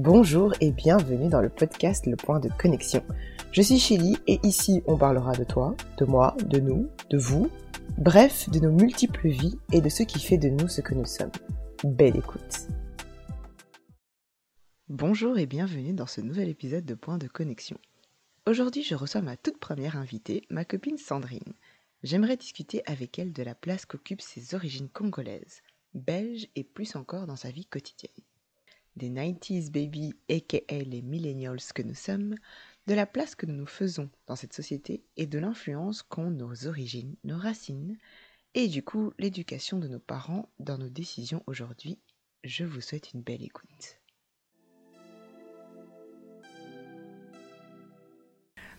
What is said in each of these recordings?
Bonjour et bienvenue dans le podcast Le Point de Connexion. Je suis Chili et ici on parlera de toi, de moi, de nous, de vous, bref, de nos multiples vies et de ce qui fait de nous ce que nous sommes. Belle écoute. Bonjour et bienvenue dans ce nouvel épisode de Point de Connexion. Aujourd'hui je reçois ma toute première invitée, ma copine Sandrine. J'aimerais discuter avec elle de la place qu'occupent ses origines congolaises, belges et plus encore dans sa vie quotidienne des 90s baby aka les millennials que nous sommes, de la place que nous nous faisons dans cette société et de l'influence qu'ont nos origines, nos racines et du coup l'éducation de nos parents dans nos décisions aujourd'hui. Je vous souhaite une belle écoute.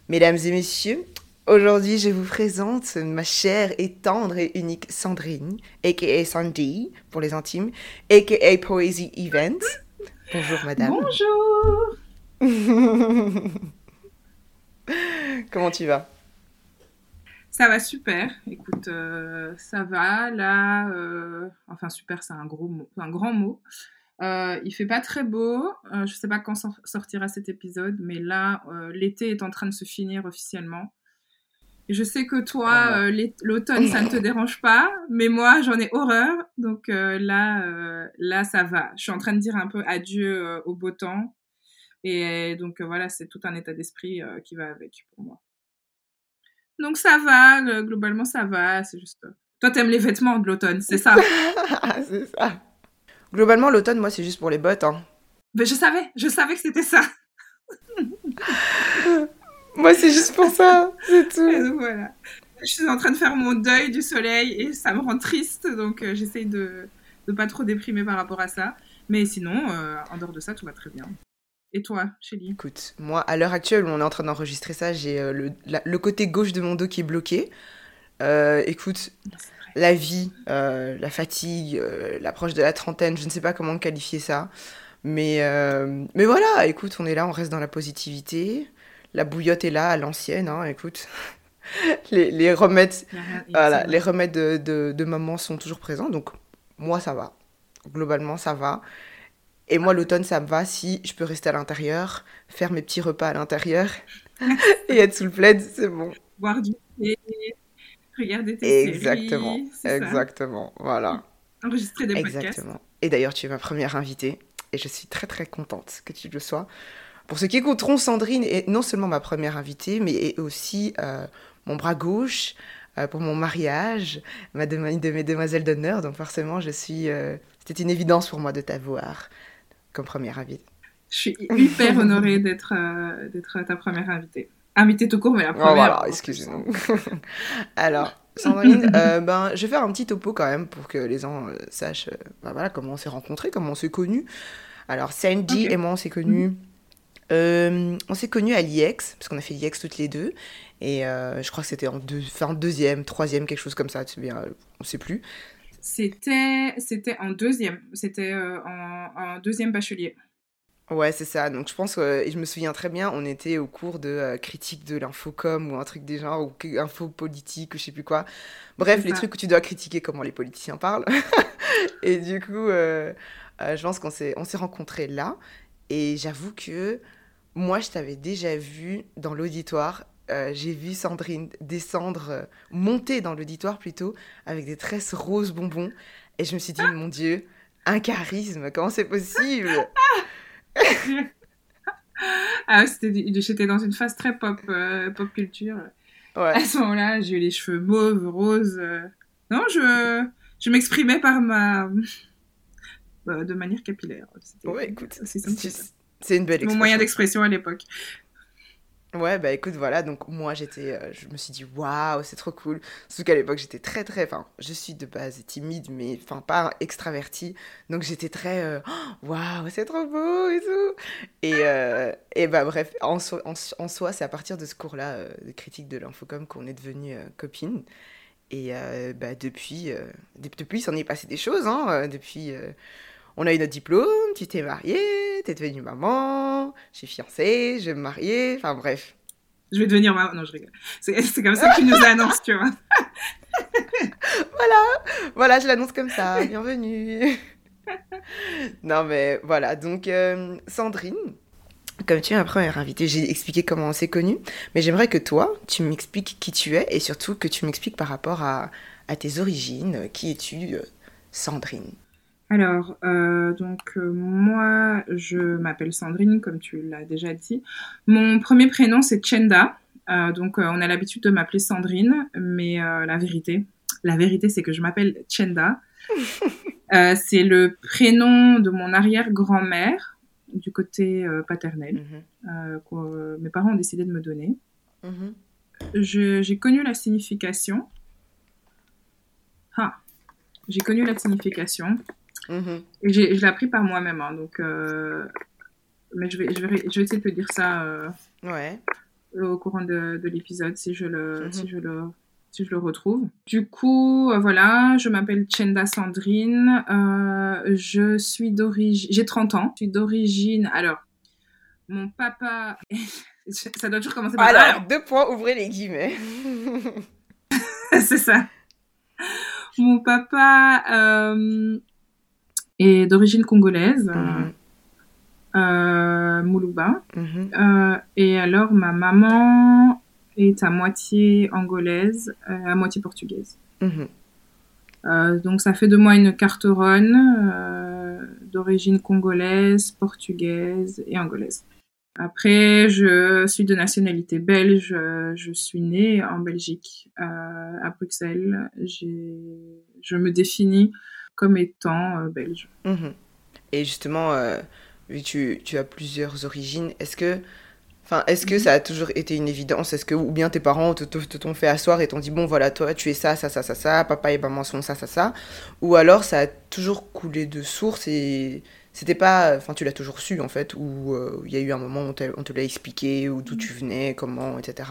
Mesdames et messieurs, aujourd'hui je vous présente ma chère et tendre et unique Sandrine, aka Sandy pour les intimes, aka Poesy Event. Bonjour madame. Bonjour. Comment tu vas? Ça va super. Écoute, euh, ça va. Là, euh, enfin super, c'est un gros mot, un grand mot. Euh, il fait pas très beau. Euh, je sais pas quand sortira cet épisode, mais là, l'été est en train de se finir officiellement. Je sais que toi, euh, l'automne, ça ne te dérange pas, mais moi, j'en ai horreur. Donc euh, là, euh, là, ça va. Je suis en train de dire un peu adieu au beau temps. Et donc voilà, c'est tout un état d'esprit qui va avec pour moi. Donc ça va, globalement, ça va. C'est juste. Toi, t'aimes les vêtements de l'automne, c'est ça? C'est ça. Globalement, l'automne, moi, c'est juste pour les bottes. Hein. Mais je savais, je savais que c'était ça. Moi, c'est juste pour ça, c'est tout. voilà. Je suis en train de faire mon deuil du soleil et ça me rend triste, donc euh, j'essaye de ne pas trop déprimer par rapport à ça. Mais sinon, euh, en dehors de ça, tout va très bien. Et toi, Shelly? Écoute, moi, à l'heure actuelle où on est en train d'enregistrer ça, j'ai euh, le, le, côté gauche de mon dos qui est bloqué. écoute, la vie, la fatigue, l'approche de la trentaine, je ne sais pas comment qualifier ça. Mais, mais voilà, écoute, on est là, on reste dans la positivité la bouillotte est là à l'ancienne, hein, écoute. les, les, remèdes, voilà, les remèdes de, de, maman sont toujours présents, donc moi ça va. Globalement ça va. Et moi l'automne ça me va si je peux rester à l'intérieur, faire mes petits repas à l'intérieur et être sous le plaid, c'est bon. Boire du thé, regarder tes exactement, séries. Exactement, voilà. Enregistrer des podcasts. Exactement. Et d'ailleurs tu es ma première invitée et je suis très très contente que tu le sois. Pour ceux qui écouteront, Sandrine est non seulement ma première invitée, mais aussi euh, mon bras gauche euh, pour mon mariage, ma de, de mes demoiselles d'honneur. Donc forcément, je suis. Euh, c'était une évidence pour moi de t'avoir comme première invitée. Je suis hyper honorée d'être ta première invitée. Invitée tout court, mais la première. Oh, voilà, excusez-moi. Alors. Sandrine, ben, je vais faire un petit topo quand même pour que les gens sachent ben, voilà, comment on s'est rencontrés, comment on s'est connus. Alors, Sandy et moi, on s'est connus euh, on s'est connus à l'IEX, parce qu'on a fait l'IEX toutes les deux. Et euh, je crois que c'était en, deux, fin, deuxième, troisième, quelque chose comme ça, tu sais bien, on sait plus. C'était, c'était en deuxième, c'était euh, en, deuxième bachelier. Ouais, c'est ça. Donc je pense, et je me souviens très bien, on était au cours de critique de l'infocom ou un truc des genres, ou info politique, ou je sais plus quoi. Bref, les trucs où tu dois critiquer comment les politiciens parlent. et du coup, je pense qu'on s'est, on s'est rencontrés là. Et j'avoue que moi, je t'avais déjà vu dans l'auditoire. Euh, j'ai vu Sandrine descendre, euh, monter dans l'auditoire plutôt, avec des tresses roses bonbons. Et je me suis dit, mon Dieu, un charisme, comment c'est possible ah, J'étais dans une phase très pop, euh, pop culture. Ouais. À ce moment-là, j'ai eu les cheveux mauves, roses. Non, je, je m'exprimais par ma de manière capillaire. Ouais, écoute, c'est une belle expression. Mon moyen d'expression à l'époque. Ouais, bah écoute, voilà, donc moi j'étais, euh, je me suis dit waouh, c'est trop cool. Surtout qu'à l'époque j'étais très très, enfin, je suis de base timide, mais enfin pas extravertie, donc j'étais très euh, waouh, c'est trop beau et tout. Et, euh, et bah bref, en, en, soi, c'est à partir de ce cours-là de critique de l'infocom qu'on est devenue copines. Et bah depuis, depuis, il s'en est passé des choses, hein, depuis on a eu notre diplôme, tu t'es mariée, t'es devenue maman, j'ai fiancé, je vais me marier, enfin bref. Je vais devenir maman. Non, je rigole. C'est comme ça que tu nous annonces, tu vois. voilà, voilà, je l'annonce comme ça. Bienvenue. non, mais voilà. Donc, euh, Sandrine, comme tu es ma première invitée, j'ai expliqué comment on s'est connus, mais j'aimerais que toi, tu m'expliques qui tu es et surtout que tu m'expliques par rapport à, à, tes origines. Qui es-tu, euh, Sandrine? Alors, euh, donc moi, je m'appelle Sandrine, comme tu l'as déjà dit. Mon premier prénom, c'est Chenda. donc, on a l'habitude de m'appeler Sandrine, mais la vérité, la vérité, c'est que je m'appelle Chenda. Euh, c'est le prénom de mon arrière-grand-mère du côté euh, paternel mhm. euh, que mes parents ont décidé de me donner. Mhm. J'ai connu la signification. Ah, j'ai connu la signification. Mhm. Et je l'ai appris par moi-même. Hein, donc, mais je vais, je, vais, je vais essayer de te dire ça ouais. au courant de, de l'épisode si je le, si je le si je le retrouve. Du coup, euh, voilà, je m'appelle Chenda Sandrine. Euh, je suis d'origine. J'ai 30 ans. Je suis d'origine. Alors, mon papa. ça doit toujours commencer par. Alors, deux points, ouvrez les guillemets. C'est ça. Mon papa euh, est d'origine congolaise. Mhm. Moulouba. Mhm. et alors, ma maman est à moitié angolaise, euh, à moitié portugaise. Mhm. Euh, donc ça fait de moi une carteronne euh, d'origine congolaise, portugaise et angolaise. Après, je suis de nationalité belge. Je suis née en Belgique, à Bruxelles. Je me définis comme étant belge. Mhm. Et justement, vu que tu, tu, as plusieurs origines, est-ce que Enfin, est-ce que mhm. ça a toujours été une évidence? Est-ce que, ou bien tes parents te, t'ont fait asseoir et t'ont dit, bon, voilà, toi, tu es ça, ça, ça, ça, ça, papa et maman sont ça, ça, ça Ou alors ça a toujours coulé de source et c'était pas. Enfin, tu l'as toujours su, en fait, ou euh, il y a eu un moment où on te l'a expliqué, ou d'où tu venais, comment, etc.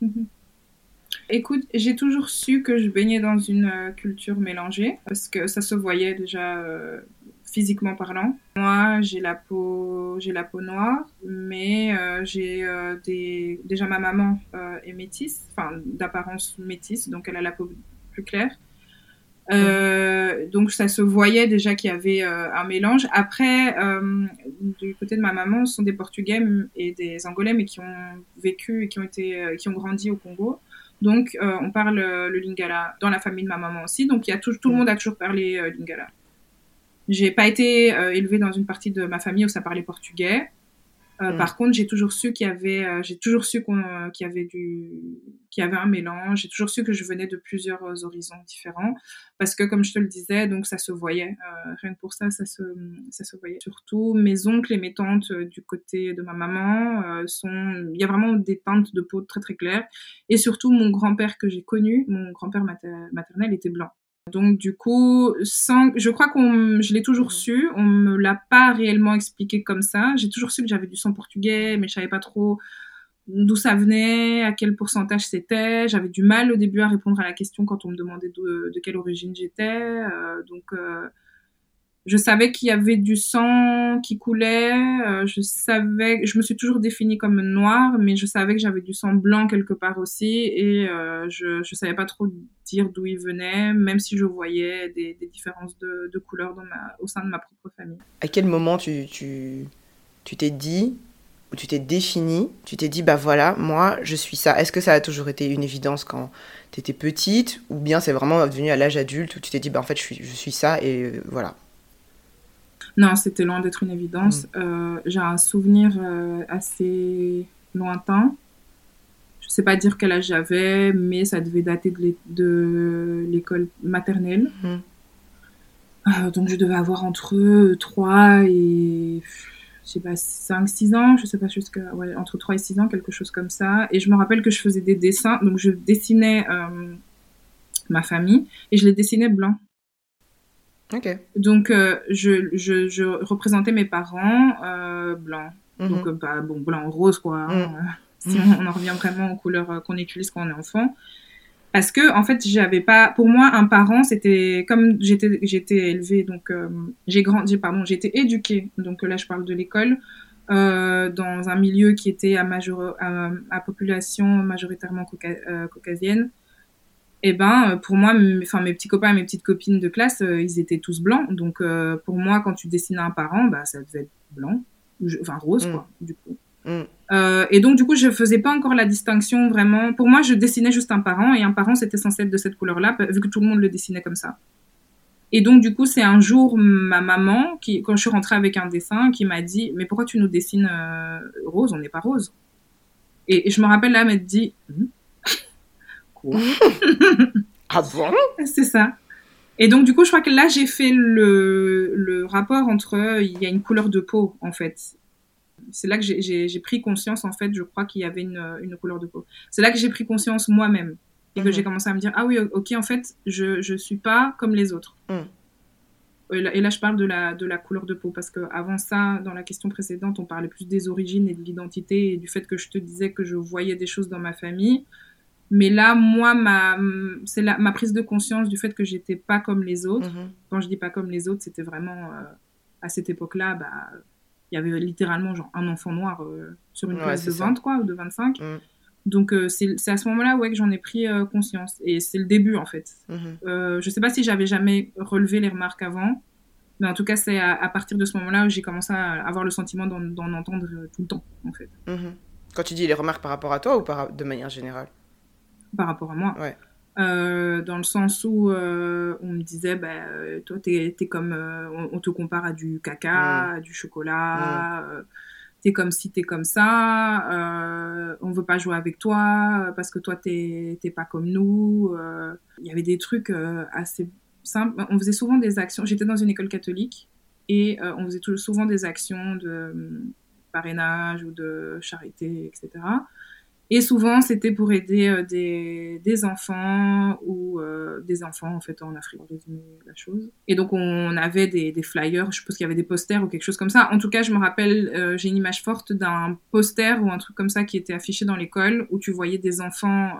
Mhm. Écoute, j'ai toujours su que je baignais dans une euh, culture mélangée, parce que ça se voyait déjà. Euh, physiquement parlant. Moi, j'ai la peau, j'ai la peau noire, mais euh, j'ai déjà ma maman est métisse, enfin d'apparence métisse, donc elle a la peau plus claire. donc ça se voyait déjà qu'il y avait un mélange. Après, du côté de ma maman, ce sont des Portugais et des Angolais, mais qui ont vécu et qui ont été, qui ont grandi au Congo. Donc, on parle le lingala dans la famille de ma maman aussi. Donc, il y a tout, tout le monde a toujours parlé lingala. J'ai pas été euh, élevée dans une partie de ma famille où ça parlait portugais. Euh, mm. Par contre, j'ai toujours su qu'il y avait, euh, j'ai toujours su qu'il y avait du, qu'il y avait un mélange. J'ai toujours su que je venais de plusieurs horizons différents, parce que comme je te le disais, donc ça se voyait. rien que pour ça, ça se, ça se voyait. Surtout mes oncles et mes tantes du côté de ma maman sont, il y a vraiment des teintes de peau très très claires. Et surtout mon grand-père que j'ai connu, mon grand-père maternel était blanc. Donc du coup, sans, je crois qu'on, je l'ai toujours mhm. su. On me l'a pas réellement expliqué comme ça. J'ai toujours su que j'avais du sang portugais, mais je savais pas trop d'où ça venait, à quel pourcentage c'était. J'avais du mal au début à répondre à la question quand on me demandait de, quelle origine j'étais. Euh, donc euh, je savais qu'il y avait du sang qui coulait. Euh, je savais, je me suis toujours définie comme noire, mais je savais que j'avais du sang blanc quelque part aussi, et je je savais pas trop dire d'où il venait, même si je voyais des, différences de, de couleur dans ma, au sein de ma propre famille. À quel moment tu t'es dit ou tu t'es défini, tu t'es dit bah voilà, moi je suis ça. Est-ce que ça a toujours été une évidence quand tu étais petite, ou bien c'est vraiment devenu à l'âge adulte où tu t'es dit bah en fait je suis je suis ça et euh, voilà? Non, c'était loin d'être une évidence. Mm. Euh, j'ai un souvenir euh, assez lointain. Je ne sais pas dire quel âge j'avais, mais ça devait dater de l'école maternelle. Mm. Donc je devais avoir entre 3 et je sais pas 5 6 ans, je sais pas jusqu'à ouais, entre 3 et 6 ans, quelque chose comme ça et je me rappelle que je faisais des dessins, donc je dessinais ma famille et je les dessinais blancs. Donc, euh, je, je, je, représentais mes parents euh, blancs. Mhm. Donc, euh, bah, bon, blanc, rose, quoi. Hein, mhm. si on, en revient vraiment aux couleurs qu'on utilise quand on est enfant. Parce que, en fait, j'avais pas. Pour moi, un parent, c'était. Comme j'étais j'étais élevée, donc j'ai grandi, pardon, été éduquée. Donc là, je parle de l'école. dans un milieu qui était à, major, à, population majoritairement caucasienne et eh ben pour moi, enfin mes petits copains et mes petites copines de classe, ils étaient tous blancs. Donc pour moi, quand tu dessinais un parent, bah ça devait être blanc, enfin rose mm. quoi, du coup. Mm. Euh, et donc, du coup, je faisais pas encore la distinction vraiment. Pour moi, je dessinais juste un parent et un parent, c'était censé être de cette couleur-là, vu que tout le monde le dessinait comme ça. Et donc, du coup, c'est un jour ma maman, qui, quand je suis rentrée avec un dessin, qui m'a dit Mais pourquoi tu nous dessines euh, rose? On n'est pas rose. Et, je me rappelle là m'être dit hmm? Quoi Ah bon? C'est ça. Et donc, du coup, je crois que là, j'ai fait le, le rapport entre. Il y a une couleur de peau, en fait c'est là que j'ai pris conscience, en fait, je crois qu'il y avait une, une, couleur de peau. C'est là que j'ai pris conscience moi-même. Et que mhm. j'ai commencé à me dire, ah oui, ok, en fait, je ne suis pas comme les autres. Mhm. Et là, je parle de la, de la couleur de peau, parce qu'avant ça, dans la question précédente, on parlait plus des origines et de l'identité et du fait que je te disais que je voyais des choses dans ma famille. Mais là, moi, ma, c'est ma prise de conscience du fait que j'étais pas comme les autres. Mhm. Quand je dis pas comme les autres, c'était vraiment, euh, à cette époque-là, bah, il y avait littéralement genre un enfant noir euh, sur une classe de 20 quoi ou de 25 mm. donc euh, c'est à ce moment-là ouais que j'en ai pris euh, conscience. Et c'est le début en fait. Mm-hmm. je sais pas si j'avais jamais relevé les remarques avant mais en tout cas c'est à, partir de ce moment-là où j'ai commencé à avoir le sentiment d'en entendre tout le temps en fait. Mm-hmm. quand tu dis les remarques par rapport à toi ou par, de manière générale? Par rapport à moi. Ouais euh, dans le sens où euh, on me disait, bah, euh, toi, t'es es comme, on, te compare à du caca, à du chocolat, t'es comme si t'es comme ça, on veut pas jouer avec toi parce que toi, t'es pas comme nous. Il y avait des trucs assez simples. On faisait souvent des actions. J'étais dans une école catholique et on faisait souvent des actions de parrainage ou de charité, etc. Et souvent, c'était pour aider euh, des, enfants ou euh, des enfants, en fait, en Afrique, pour résumer la chose. Et donc, on avait des, flyers, je pense qu'il y avait des posters ou quelque chose comme ça. En tout cas, je me rappelle, euh, j'ai une image forte d'un poster ou un truc comme ça qui était affiché dans l'école où tu voyais des enfants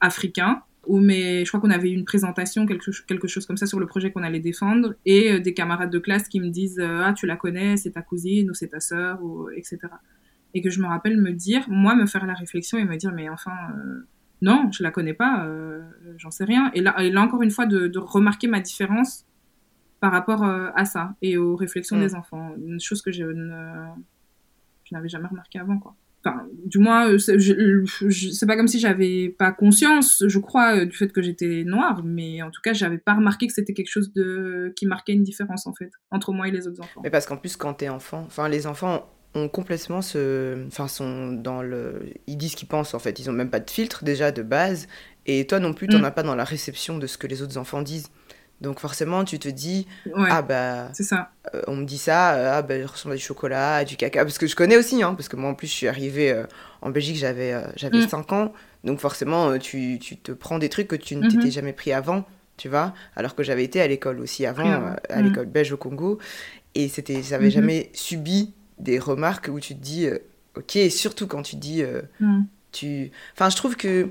africains. Mais je crois qu'on avait eu une présentation, quelque, chose comme ça sur le projet qu'on allait défendre, et des camarades de classe qui me disent Ah, tu la connais, c'est ta cousine ou c'est ta sœur, etc et que je me rappelle me dire, moi, me faire la réflexion et me dire, mais enfin, euh, non, je la connais pas, euh, j'en sais rien. Et là, et là, encore une fois, de, remarquer ma différence par rapport euh, à ça et aux réflexions mm. des enfants. Une chose que je, je n'avais jamais remarqué avant, quoi. Enfin, du moins, c'est pas comme si j'avais pas conscience, je crois, du fait que j'étais noire, mais en tout cas, j'avais pas remarqué que c'était quelque chose de qui marquait une différence en fait entre moi et les autres enfants. Mais parce qu'en plus, quand t'es enfant, enfin, les enfants ont complètement ce. Enfin, sont dans le. Ils disent ce qu'ils pensent en fait. Ils ont même pas de filtre déjà de base. Et toi non plus, tu n'en mm. as pas dans la réception de ce que les autres enfants disent. Donc forcément, tu te dis ah bah c'est ça. Euh, on me dit ça, euh, ah bah je ressemble à du chocolat, à du caca parce que je connais aussi hein, parce que moi en plus je suis arrivée euh, en Belgique, j'avais j'avais 5 mm. ans. Donc forcément, tu, tu, te prends des trucs que tu ne t'étais mm-hmm. jamais pris avant, tu vois, alors que j'avais été à l'école aussi avant, à l'école belge au Congo et c'était j'avais mm-hmm. jamais subi des remarques où tu te dis, euh, ok, et surtout quand tu dis, euh, mm. tu... Enfin, je trouve que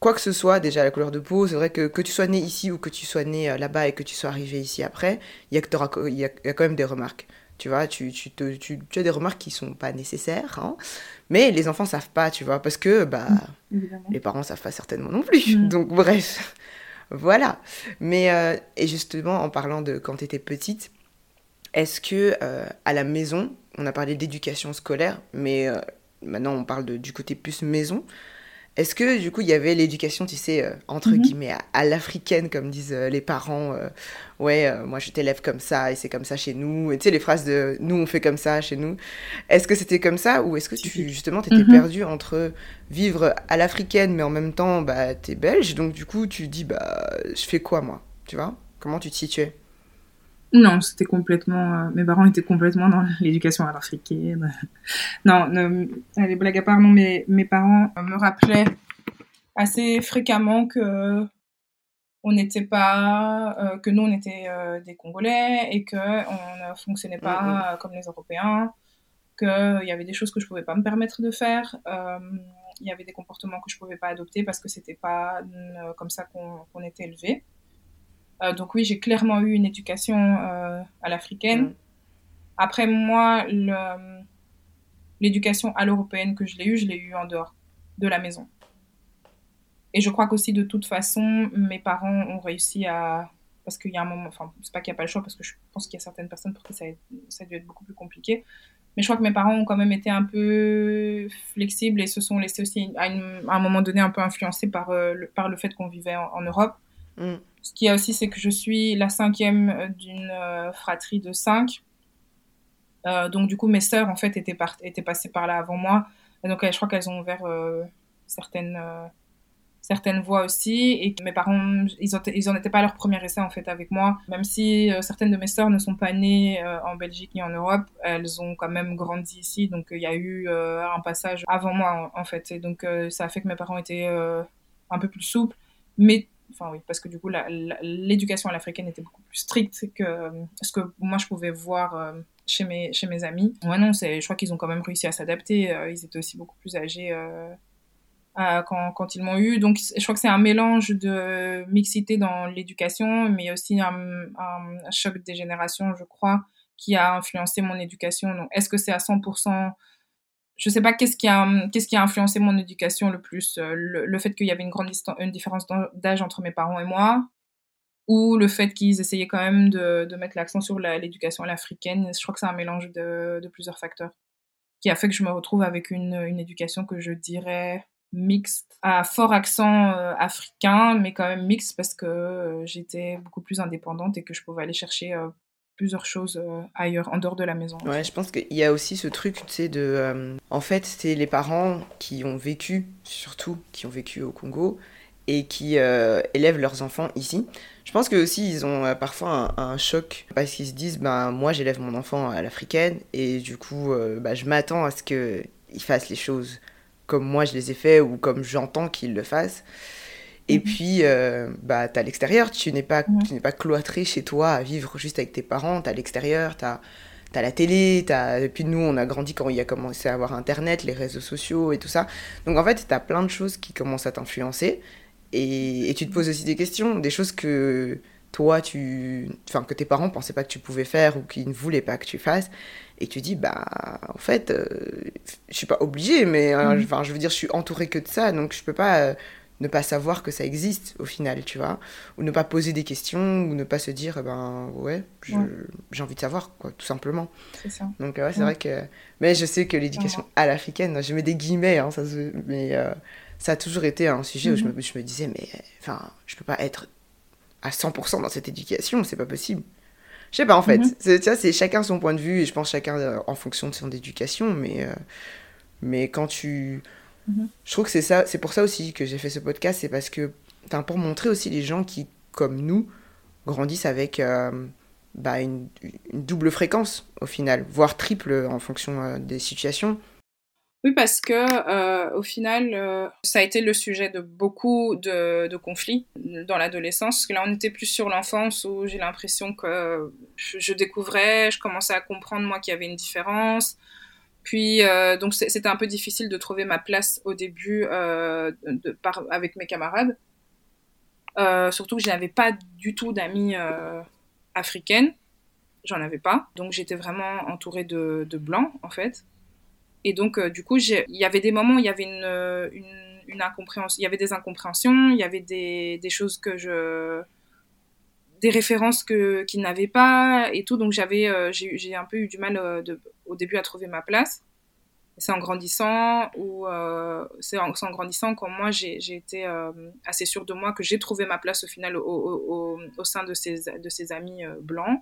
quoi que ce soit, déjà la couleur de peau, c'est vrai que que tu sois né ici ou que tu sois né euh, là-bas et que tu sois arrivé ici après, il y, a, y, a, y a quand même des remarques. Tu vois, tu, tu, te, tu, as des remarques qui sont pas nécessaires, hein, mais les enfants savent pas, tu vois, parce que bah, mm, les parents savent pas certainement non plus. Mm. Donc, bref, voilà. Mais, et justement, en parlant de quand tu étais petite, est-ce que à la maison, on a parlé d'éducation scolaire, mais euh, maintenant on parle de, du côté plus maison. Est-ce que du coup il y avait l'éducation, tu sais, euh, entre mhm. guillemets, à, l'africaine, comme disent euh, les parents Ouais, moi je t'élève comme ça et c'est comme ça chez nous. Et tu sais, les phrases de nous on fait comme ça chez nous. Est-ce que c'était comme ça ou est-ce que tu justement t'étais mhm. perdu entre vivre à l'africaine mais en même temps bah t'es belge donc du coup tu dis bah je fais quoi moi? Tu vois? Comment tu te situais? Non, c'était complètement. Euh, mes parents étaient complètement dans l'éducation à l'africaine. non, les blagues à part, non, mais mes parents me rappelaient assez fréquemment que on n'était pas, euh, que nous on était euh, des Congolais et que on ne fonctionnait pas mm, mm. comme les Européens, qu'il y avait des choses que je pouvais pas me permettre de faire, il y avait des comportements que je pouvais pas adopter parce que c'était pas comme ça qu'on était élevé. Euh, donc oui, j'ai clairement eu une éducation euh, à l'africaine. Après, moi, l'éducation à l'européenne que je l'ai eue, je l'ai eue en dehors de la maison. Et je crois qu'aussi de toute façon, mes parents ont réussi à parce qu'il y a un moment, enfin, c'est pas qu'il n'y a pas le choix, parce que je pense qu'il y a certaines personnes pour qui ça a, ça a dû être beaucoup plus compliqué. Mais je crois que mes parents ont quand même été un peu flexibles et se sont laissés aussi, à, un moment donné, un peu influencés par, euh, le, par le fait qu'on vivait en, Europe. Mm. Ce qu'il y a aussi, c'est que je suis la cinquième d'une euh, fratrie de cinq. Euh, donc, du coup, mes sœurs, en fait, étaient, passées par là avant moi. Donc, je crois qu'elles ont ouvert certaines voix aussi. Et mes parents ils, ont, en étaient pas à leur premier essai en fait avec moi. Même si euh, certaines de mes sœurs ne sont pas nées euh, en Belgique ni en Europe elles ont quand même grandi ici. Donc il y a eu euh, un passage avant moi en, fait. Et donc ça a fait que mes parents étaient un peu plus souples. Mais enfin oui parce que du coup l'éducation à l'africaine était beaucoup plus stricte que ce que moi je pouvais voir chez mes chez mes amis ouais non je crois qu'ils ont quand même réussi à s'adapter ils étaient aussi beaucoup plus âgés euh, quand, ils m'ont eu. Donc, je crois que c'est un mélange de mixité dans l'éducation, mais aussi un, un, choc des générations, je crois, qui a influencé mon éducation. Donc, est-ce que c'est à 100% je sais pas qu'est-ce qui a qu'est-ce qui a influencé mon éducation le plus euh, le, fait qu'il y avait une grande une différence d'âge entre mes parents et moi ou le fait qu'ils essayaient quand même de, de mettre l'accent sur l'éducation à l'africaine. Je crois que c'est un mélange de, de, plusieurs facteurs qui a fait que je me retrouve avec une, une éducation que je dirais mixte, à fort accent euh, africain, mais quand même mixte parce que euh, j'étais beaucoup plus indépendante et que je pouvais aller chercher plusieurs choses ailleurs, en dehors de la maison. Ouais, je pense qu'il y a aussi ce truc, tu sais, de... en fait, c'est les parents qui ont vécu, surtout, qui ont vécu au Congo et qui élèvent leurs enfants ici. Je pense que aussi ils ont parfois un, choc parce qu'ils se disent ben moi j'élève mon enfant à l'africaine et du coup bah, je m'attends à ce qu'il fasse les choses comme moi je les ai faits ou comme j'entends qu'ils le fassent. Et mhm. puis, euh, bah, tu à l'extérieur, tu n'es pas, tu n'es pas cloîtré chez toi à vivre juste avec tes parents, tu à l'extérieur, tu as, la télé, as... et puis nous, on a grandi quand il y a commencé à avoir Internet, les réseaux sociaux et tout ça. Donc en fait, tu as plein de choses qui commencent à t'influencer, et... et, tu te poses aussi des questions, des choses que toi, tu... Enfin, que tes parents pensaient pas que tu pouvais faire ou qu'ils ne voulaient pas que tu fasses et tu dis bah en fait euh, je suis pas obligée mais euh, mhm. enfin je veux dire je suis entourée que de ça donc je peux pas euh, ne pas savoir que ça existe au final tu vois ou ne pas poser des questions ou ne pas se dire ben ouais j'ai envie de savoir quoi tout simplement c'est ça donc ouais c'est vrai que mais je sais que l'éducation à l'africaine je mets des guillemets hein, ça mais ça a toujours été un sujet où je mhm. me, je me disais mais enfin je peux pas être à 100% dans cette éducation c'est pas possible je sais pas en fait. Mhm. c'est c'est chacun son point de vue et je pense chacun euh, en fonction de son éducation. Mais, euh, mais quand tu. Mhm. Je trouve que c'est ça, c'est pour ça aussi que j'ai fait ce podcast, c'est parce que. pour montrer aussi les gens qui, comme nous, grandissent avec euh, bah, une, une, double fréquence au final, voire triple en fonction des situations. Oui, parce que euh, au final, euh, ça a été le sujet de beaucoup de, de conflits dans l'adolescence. Là, on était plus sur l'enfance où j'ai l'impression que je, découvrais, je commençais à comprendre moi qu'il y avait une différence. Puis euh, donc c'était un peu difficile de trouver ma place au début de, par, avec mes camarades. surtout que je n'avais pas du tout d'amis africaines. J'en avais pas. Donc j'étais vraiment entourée de, de blancs en fait. Et donc, euh, du coup, il y avait des moments où il y avait une, euh, une, incompréhension, il y avait des incompréhensions, il y avait des, des choses que je des références que qu'ils n'avaient pas et tout donc j'avais euh, j'ai un peu eu du mal de, au début à trouver ma place. C'est en grandissant ou c'est en, grandissant quand moi j'ai été assez sûre de moi que j'ai trouvé ma place au final au, au, au, sein de ces de ces amis blancs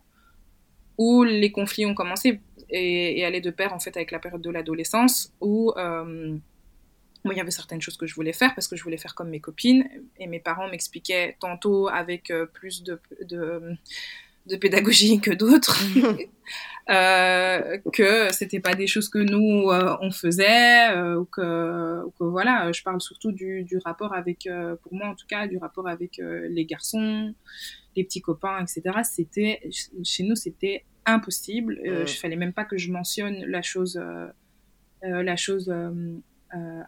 où les conflits ont commencé et, et allaient de pair en fait avec la période de l'adolescence où euh, il y avait certaines choses que je voulais faire parce que je voulais faire comme mes copines et mes parents m'expliquaient tantôt avec euh, plus de, de, pédagogie que d'autres euh, que c'était pas des choses que nous euh, on faisait euh, ou que, ou, que, voilà je parle surtout du, du rapport avec pour moi en tout cas du rapport avec les garçons les petits copains etc c'était chez nous c'était impossible. Euh, mm. Je fallait même pas que je mentionne la chose, euh, euh, la chose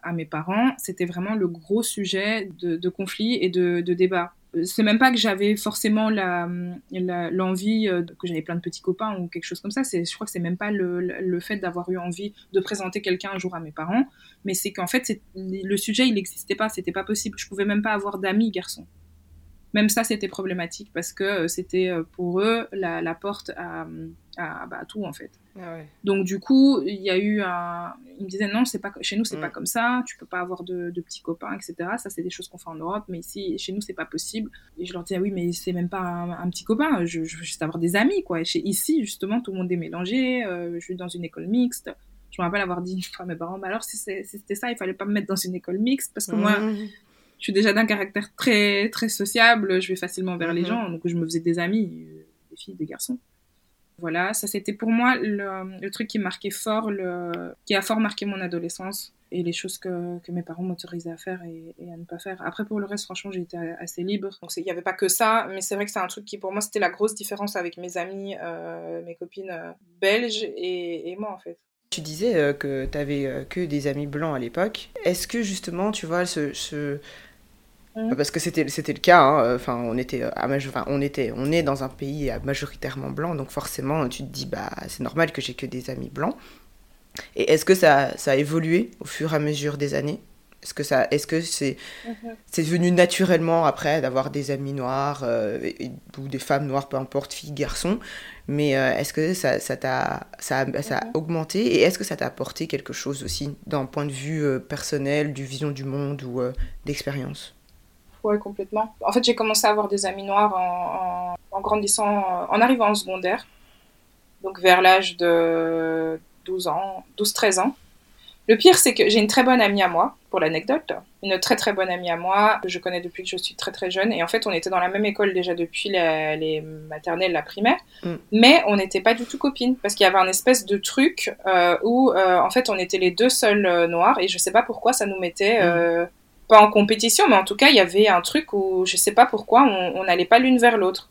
à mes parents. C'était vraiment le gros sujet de, conflit et de, débat. C'est même pas que j'avais forcément l'envie euh, que j'avais plein de petits copains ou quelque chose comme ça. C'est, je crois que c'est même pas le, le fait d'avoir eu envie de présenter quelqu'un un jour à mes parents, mais c'est qu'en fait, le sujet, il n'existait pas, c'était pas possible. Je pouvais même pas avoir d'amis garçons. Même ça, c'était problématique parce que euh, c'était euh, pour eux la, la porte à, à, bah, à, tout en fait. Ah ouais. Donc du coup, il y a eu un. Ils me disaient non, c'est pas chez nous, c'est mm. pas comme ça. Tu peux pas avoir de, de petits copains, etc. Ça, c'est des choses qu'on fait en Europe, mais ici, chez nous, c'est pas possible. Et je leur disais oui, mais c'est même pas un, un, petit copain. Je, je, veux juste avoir des amis, quoi. Et chez, ici, justement, tout le monde est mélangé. Euh, je suis dans une école mixte. Je me rappelle avoir dit à mes parents, bah alors si c'était ça, il fallait pas me mettre dans une école mixte parce que mm. moi je suis déjà d'un caractère très très sociable, je vais facilement vers les mhm. gens, donc je me faisais des amis, euh, des filles, des garçons. Voilà, ça c'était pour moi le, le, truc qui marquait fort, le, qui a fort marqué mon adolescence et les choses que, que mes parents m'autorisaient à faire et, et, à ne pas faire. Après pour le reste, franchement, j'ai été assez libre. Donc il n'y avait pas que ça, mais c'est vrai que c'est un truc qui pour moi c'était la grosse différence avec mes amis, euh, mes copines euh, belges et, et, moi en fait. Tu disais que tu avais que des amis blancs à l'époque. Est-ce que justement, tu vois, ce, ce, Mmh. Parce que c'était c'était le cas. Hein. Enfin, on était à enfin, on était on est dans un pays majoritairement blanc, donc forcément tu te dis bah c'est normal que j'ai que des amis blancs. Et est-ce que ça, ça a évolué au fur et à mesure des années? Est-ce que ça est-ce que c'est mmh. c'est venu naturellement après d'avoir des amis noirs euh, ou des femmes noires, peu importe, filles, garçons? Mais euh, est-ce que ça, ça, t'a, ça, a, ça a mmh. augmenté? Et est-ce que ça t'a apporté quelque chose aussi d'un point de vue euh, personnel, du vision du monde ou d'expérience? Ouais, complètement. En fait, j'ai commencé à avoir des amis noirs en, en, en grandissant, en arrivant en secondaire. Donc vers l'âge de 12 ans, 12-13 ans. Le pire, c'est que j'ai une très bonne amie à moi, pour l'anecdote, une très très bonne amie à moi, que je connais depuis que je suis très très jeune. Et en fait, on était dans la même école déjà depuis les, les maternelles, la primaire, mm. mais on n'était pas du tout copines, parce qu'il y avait un espèce de truc euh, où, euh, en fait, on était les deux seuls euh, noirs, et je sais pas pourquoi ça nous mettait... Mm pas en compétition, mais en tout cas, il y avait un truc où je sais pas pourquoi on n'allait pas l'une vers l'autre.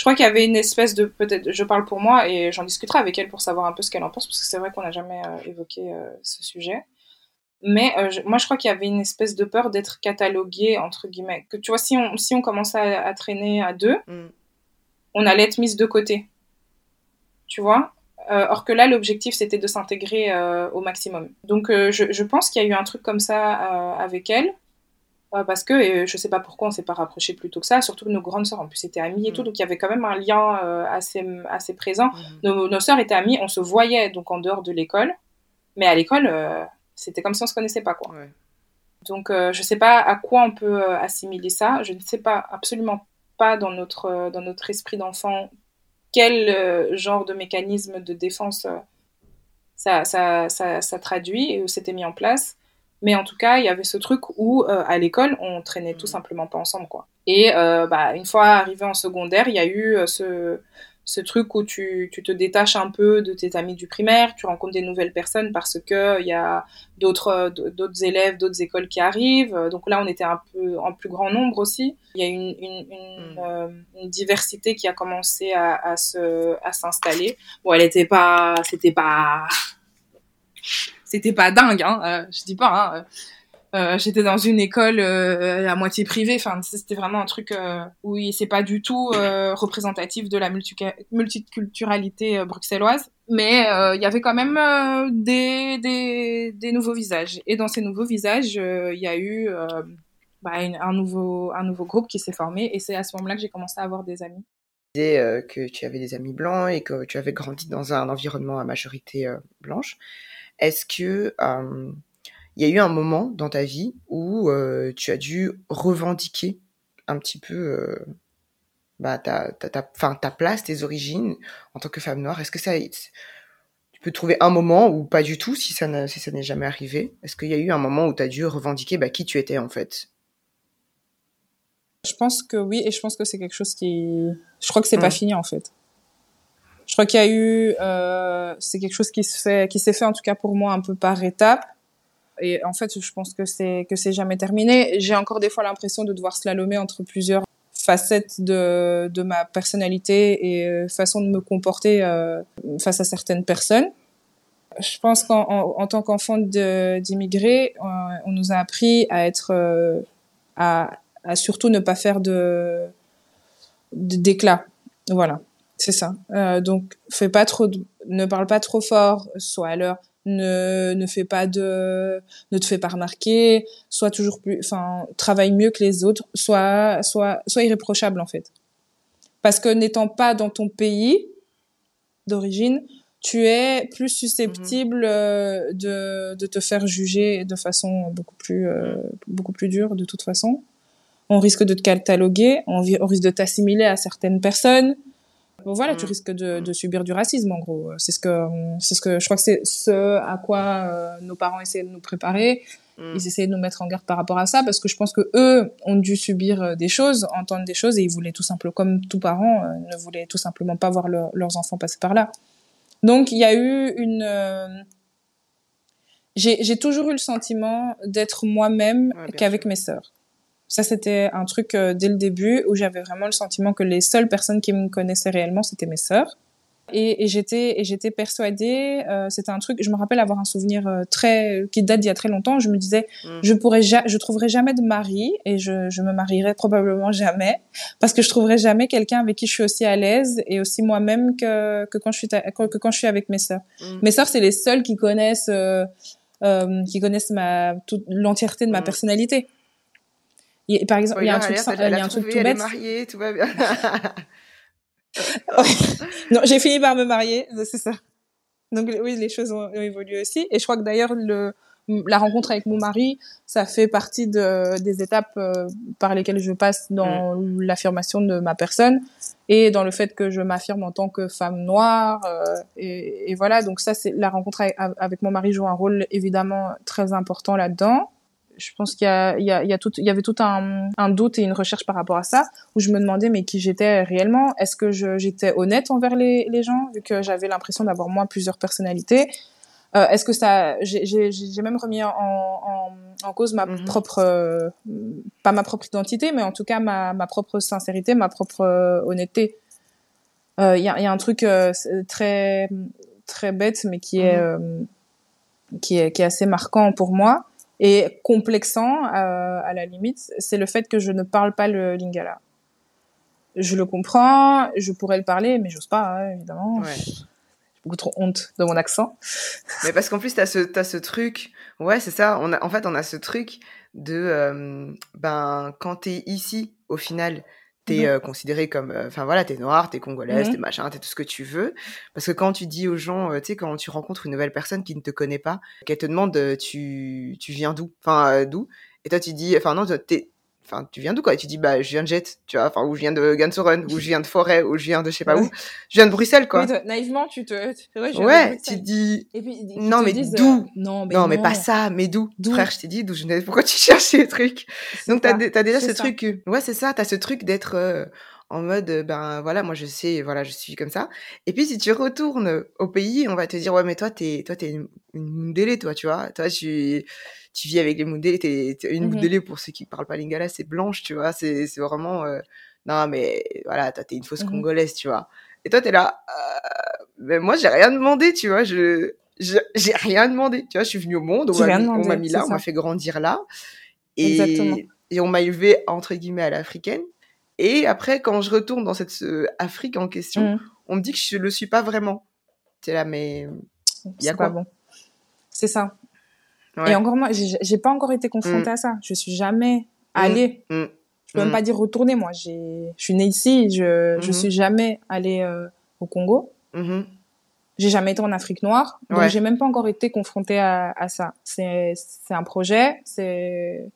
Je crois qu'il y avait une espèce de peut-être, je parle pour moi et j'en discuterai avec elle pour savoir un peu ce qu'elle en pense parce que c'est vrai qu'on n'a jamais euh, évoqué euh, ce sujet. Mais euh, je, moi, je crois qu'il y avait une espèce de peur d'être catalogué entre guillemets. Que tu vois, si on si on commençait à, à traîner à deux, mm. on allait être mise de côté. Tu vois? Euh, or que là, l'objectif, c'était de s'intégrer euh, au maximum. Donc, euh, je, je, pense qu'il y a eu un truc comme ça avec elle. parce que et je sais pas pourquoi on s'est pas rapproché plus tôt que ça, surtout que nos grandes sœurs en plus étaient amies et tout, mm. donc il y avait quand même un lien assez, assez présent. Mm. Nos, nos sœurs étaient amies, on se voyait donc en dehors de l'école, mais à l'école, c'était comme si on se connaissait pas quoi. Ouais. Donc je sais pas à quoi on peut assimiler ça, je ne sais pas absolument pas dans notre, dans notre esprit d'enfant quel euh, genre de mécanisme de défense euh, ça, ça, ça, ça, traduit et où c'était mis en place. Mais en tout cas, il y avait ce truc où euh, à l'école, on traînait tout mm. simplement pas ensemble, quoi. Et euh, bah, une fois arrivé en secondaire, il y a eu euh, ce, ce truc où tu, tu, te détaches un peu de tes amis du primaire, tu rencontres des nouvelles personnes parce que il y a d'autres d'autres élèves, d'autres écoles qui arrivent. Donc là, on était un peu en plus grand nombre aussi. Il y a une, une, une, mm. euh, une diversité qui a commencé à, à se à s'installer. Bon, elle était pas, c'était pas, c'était pas dingue, hein. Euh, je dis pas. Hein. Euh, j'étais dans une école euh, à moitié privée. Enfin, c'était vraiment un truc euh, où c'est pas du tout euh, représentatif de la multiculturalité euh, bruxelloise. Mais il y avait quand même des, nouveaux visages. Et dans ces nouveaux visages, il y a eu bah, un, nouveau, un nouveau groupe qui s'est formé. Et c'est à ce moment-là que j'ai commencé à avoir des amis. Disais que tu avais des amis blancs et que tu avais grandi dans un environnement à majorité blanche. Est-ce que il y a eu un moment dans ta vie où euh, tu as dû revendiquer un petit peu euh, bah, ta, ta, ta, fin, ta place, tes origines en tant que femme noire. Est-ce que ça, tu peux trouver un moment ou pas du tout si ça, si n'est jamais arrivé? Est-ce qu'il y a eu un moment où tu as dû revendiquer bah, qui tu étais en fait? Je pense que oui, et je pense que c'est quelque chose qui... Je crois que c'est mmh. pas fini en fait. Je crois qu'il y a eu... Euh, c'est quelque chose qui se fait, qui s'est fait en tout cas pour moi un peu par étapes et en fait, je pense que c'est que c'est jamais terminé. J'ai encore des fois l'impression de devoir slalomer entre plusieurs facettes de, de ma personnalité et euh, façon de me comporter euh, face à certaines personnes. Je pense qu'en en, tant qu'enfant d'immigrés, on, euh, on nous a appris à être à surtout ne pas faire de d'éclat. Voilà, c'est ça. Donc, fais pas trop, ne parle pas trop fort, soit à l'heure, ne ne fais pas de, ne te fais pas remarquer, sois toujours plus, enfin, travaille mieux que les autres, soit soit soit irréprochable en fait. Parce que n'étant pas dans ton pays d'origine, tu es plus susceptible euh, de, de te faire juger de façon beaucoup plus euh, beaucoup plus dure de toute façon on risque de te cataloguer, on, risque de t'assimiler à certaines personnes. Voilà, tu mm. risques de, subir du racisme en gros. C'est ce que, c'est ce que je crois que c'est ce à quoi euh, nos parents essaient de nous préparer. Mm. Ils essayaient de nous mettre en garde par rapport à ça parce que je pense que eux ont dû subir euh, des choses, entendre des choses et ils voulaient tout simplement, comme tout parent, euh, ne voulaient tout simplement pas voir leurs enfants passer par là. Donc il y a eu une j'ai toujours eu le sentiment d'être moi-même qu'avec mes sœurs. Ça, c'était un truc euh, dès le début où j'avais vraiment le sentiment que les seules personnes qui me connaissaient réellement, c'était mes sœurs. Et, et j'étais et j'étais persuadée, euh, c'était un truc. Je me rappelle avoir un souvenir euh, très qui date d'il y a très longtemps. Je me disais, mm. je pourrais, je trouverai jamais de mari et je, je me marierai probablement jamais parce que je trouverai jamais quelqu'un avec qui je suis aussi à l'aise et aussi moi-même que que quand je suis que quand je suis avec mes sœurs. Mm. Mes sœurs, c'est les seules qui connaissent euh, euh qui connaissent ma toute l'entièreté de ma mm. personnalité par exemple, il y a un truc, il y a un truc tout bête. mariée, tout va bien. non, j'ai fini par me marier, c'est ça. Donc oui, les choses ont, évolué aussi. Et je crois que d'ailleurs le la rencontre avec mon mari, ça fait partie de, des étapes euh, par lesquelles je passe dans mm. l'affirmation de ma personne et dans le fait que je m'affirme en tant que femme noire. Euh, et, et, voilà, donc ça, c'est la rencontre avec, avec, mon mari joue un rôle évidemment très important là-dedans je pense qu'il y a, il y, a, il y, a tout, il y avait tout un, un, doute et une recherche par rapport à ça, où je me demandais mais qui j'étais réellement? Est-ce que j'étais honnête envers les, les gens, vu que j'avais l'impression d'avoir moi plusieurs personnalités? Euh, Est-ce que ça, j'ai même remis en, en, en cause ma mhm. propre, euh, pas ma propre identité, mais en tout cas ma, ma propre sincérité, ma propre euh, honnêteté. Euh, il y, a, y, a, un truc très très bête, mais qui est mhm. qui est qui est assez marquant pour moi et complexant, euh, à la limite, c'est le fait que je ne parle pas le lingala. Je le comprends, je pourrais le parler, mais j'ose pas, hein, évidemment. J'ai beaucoup trop honte de mon accent. Mais parce qu'en plus, t'as ce, as ce truc, ouais, c'est ça, on a, en fait, on a ce truc de, euh, ben, quand t'es ici, au final, t'es mmh. considéré comme, enfin voilà, t'es noir, t'es congolaise, mmh. t'es machin, t'es tout ce que tu veux. Parce que quand tu dis aux gens, tu sais, quand tu rencontres une nouvelle personne qui ne te connaît pas, qu'elle te demande, tu, tu viens d'où? Enfin, d'où? Et toi, tu dis, enfin non, t'es, enfin tu viens d'où quoi? Et tu dis bah je viens de Jet tu vois enfin ou je viens de Gansoren ou je viens de Forêt ou je viens de je sais pas où. Je viens de Bruxelles quoi. Naïvement tu te ouais, tu dis non mais d'où? non mais non, mais pas ça mais d'où? Frère je t'ai dit d'où je pourquoi tu cherches les trucs? Donc t'as as déjà ce truc ouais c'est ça t'as ce truc d'être euh, en mode ben voilà moi je sais voilà je suis comme ça. Et puis si tu retournes au pays on va te dire ouais mais toi t'es toi t'es une, une toi tu vois. Toi tu tu vis avec les Mundélé, t'es, une mmh pour ceux qui parlent pas lingala, c'est blanche, tu vois, c'est, c'est vraiment, euh, non, mais voilà, toi, t'es une fausse mmh congolaise, tu vois. Et toi, t'es là, euh, mais moi, j'ai rien demandé, tu vois, je, j'ai rien demandé, tu vois, je suis venue au monde, on m'a, mis là, on m'a fait grandir là, et, et on m'a élevé, entre guillemets, à l'africaine. Et après, quand je retourne dans cette euh, Afrique en question, mmh. on me dit que je le suis pas vraiment. T'es là, mais il y a quoi bon. C'est ça. Et encore moi, j'ai pas encore été confrontée mm. à ça. Je suis jamais mm. allée. Mm. Je peux même pas dire retourner. Moi, je suis née ici. Je, je mm-hmm. suis jamais allée euh, au Congo. Mm-hmm. J'ai jamais été en Afrique noire. Donc, j'ai même pas encore été confrontée à, à ça. C'est, c'est un projet. C'est,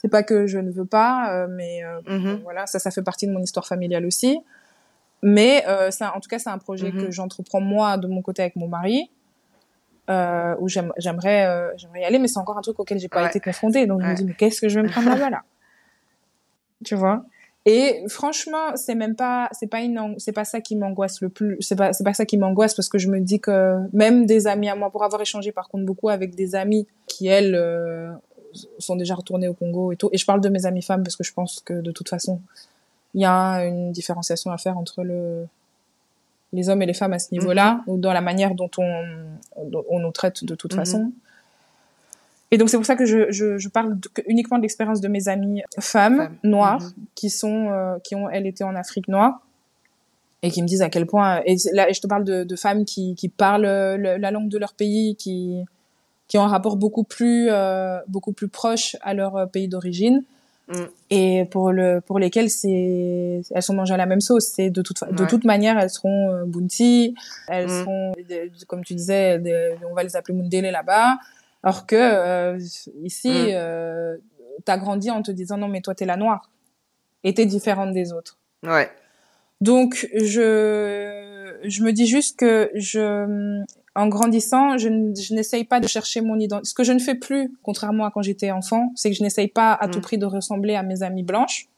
c'est pas que je ne veux pas, euh, mais euh, mm-hmm. voilà, ça, ça fait partie de mon histoire familiale aussi. Mais ça, en tout cas, c'est un projet que j'entreprends moi de mon côté avec mon mari euh, où j'aimerais euh, j'aimerais y aller, mais c'est encore un truc auquel j'ai pas été confrontée. Donc je me dis, mais qu'est-ce que je vais me prendre là-bas là? Tu vois? Et franchement, c'est même pas, c'est pas une, c'est pas ça qui m'angoisse le plus. C'est pas, c'est pas ça qui m'angoisse parce que je me dis que même des amis à moi, pour avoir échangé par contre beaucoup avec des amis qui elles euh, sont déjà retournées au Congo et tout. Et je parle de mes amies femmes parce que je pense que de toute façon, il y a une différenciation à faire entre le les hommes et les femmes à ce niveau-là, mhm. ou dans la manière dont on, on nous traite de toute mhm. façon. Et donc c'est pour ça que je, je, je parle uniquement de l'expérience de mes amies femmes, noires mhm. qui sont euh, qui ont elles été en Afrique noire et qui me disent à quel point et là je te parle de, de femmes qui, qui parlent la langue de leur pays qui qui ont un rapport beaucoup plus euh, beaucoup plus proche à leur euh, pays d'origine. Mm. et pour le pour lesquelles c'est elles sont mangées à la même sauce. C'est de toute de toute manière elles seront euh, bounty. Elles mm. seront comme tu disais on va les appeler mundele là-bas. Alors que euh, ici mm. euh, t'as grandi en te disant non mais toi t'es la noire. Et t'es différente des autres. Ouais. Donc je je me dis juste que je en grandissant, je, n'essaye pas de chercher mon identité. Ce que je ne fais plus, contrairement à quand j'étais enfant, c'est que je n'essaye pas à tout mm. prix de ressembler à mes amies blanches.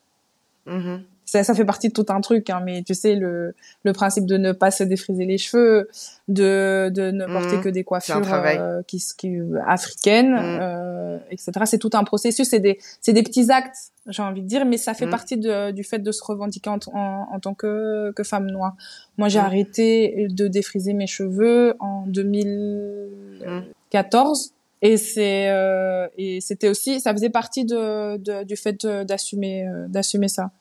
Mm-hmm ça, ça fait partie de tout un truc, hein, mais tu sais, le, le principe de ne pas se défriser les cheveux, de, de ne porter mmh. que des coiffures euh, qui, qui, africaines, mmh. euh, etc. C'est tout un processus, c'est des, c'est des petits actes, j'ai envie de dire, mais ça fait mmh. partie de, du fait de se revendiquer en, en, en tant que, que femme noire. Moi, j'ai arrêté de défriser mes cheveux en 2014. Et c'est euh, et c'était aussi ça faisait partie de, de du fait d'assumer euh, d'assumer ça.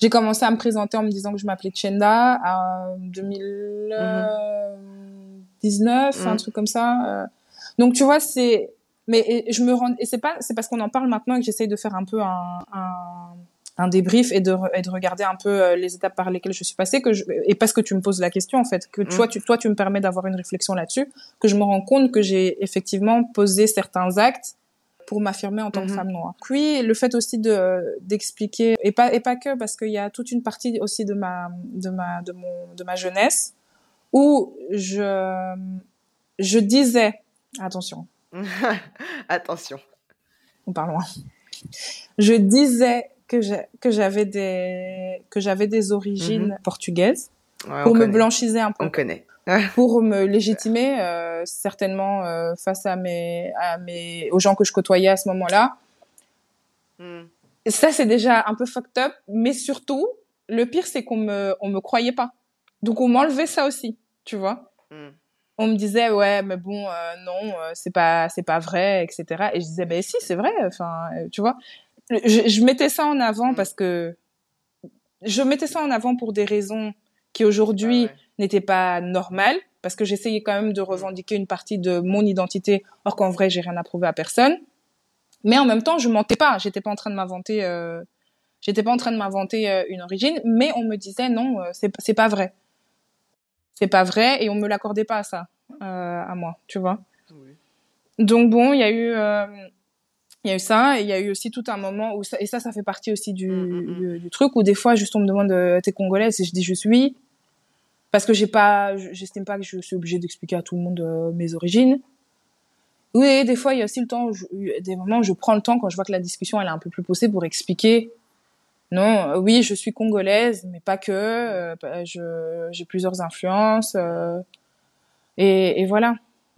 J'ai commencé à me présenter en me disant que je m'appelais Chenda en 2019, un truc comme ça. Euh. Donc tu vois, c'est mais je me rends et c'est pas c'est parce qu'on en parle maintenant que j'essaye de faire un peu un, un, un débrief et de, et de regarder un peu euh, les étapes par lesquelles je suis passée que je, et parce que tu me poses la question en fait que toi mhm. tu toi tu me permets d'avoir une réflexion là-dessus que je me rends compte que j'ai effectivement posé certains actes pour m'affirmer en tant que mhm. femme noire. Puis le fait aussi de d'expliquer et pas et pas que parce qu'il y a toute une partie aussi de ma de ma de mon de ma jeunesse où je je disais attention attention on parle loin je disais que que j'avais des que j'avais des origines mhm. portugaises pour me blanchiser un peu. On connaît. pour me légitimer euh, certainement euh, face à mes, à mes aux gens que je côtoyais à ce moment-là. Hmm. Ça c'est déjà un peu fucked up, mais surtout le pire c'est qu'on me on me croyait pas. Donc on m'enlevait ça aussi, tu vois. Hmm. On me disait ouais mais bon euh, non c'est pas c'est pas vrai etc. Et je disais ben si c'est vrai enfin tu vois. Je, je, mettais ça en avant hmm. parce que je mettais ça en avant pour des raisons qui aujourd'hui ah n'était pas normal parce que j'essayais quand même de revendiquer une partie de mon identité, or qu'en vrai j'ai rien à prouver à personne. Mais en même temps, je mentais pas. J'étais pas en train de m'inventer. Euh, j'étais pas en train de m'inventer euh, une origine, mais on me disait non, euh, c'est pas vrai. C'est pas vrai et on me l'accordait pas ça euh, à moi, tu vois. Oui. Donc bon, il y a eu il y a eu ça et il y a eu aussi tout un moment où ça, et ça ça fait partie aussi du, mm, mm, mm. du, du, truc où des fois juste on me demande t'es congolaise? Et je dis je suis parce que j'ai pas, j'estime pas que je suis obligée d'expliquer à tout le monde euh, mes origines. Oui, des fois il y a aussi le temps, je, des moments où je prends le temps quand je vois que la discussion elle est un peu plus poussée pour expliquer. Non, euh, oui, je suis congolaise, mais pas que. Euh, je, j'ai plusieurs influences et, et, voilà.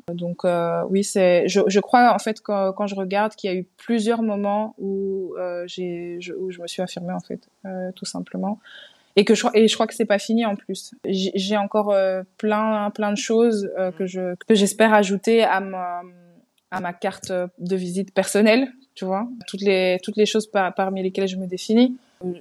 Donc oui, c'est, je, je crois en fait quand, quand je regarde qu'il y a eu plusieurs moments où j'ai, où je me suis affirmée en fait, tout simplement et que je et je crois que c'est pas fini en plus. J'ai encore euh, plein plein de choses euh, que je que j'espère ajouter à ma à ma carte de visite personnelle, tu vois, toutes les toutes les choses par, parmi lesquelles je me définis.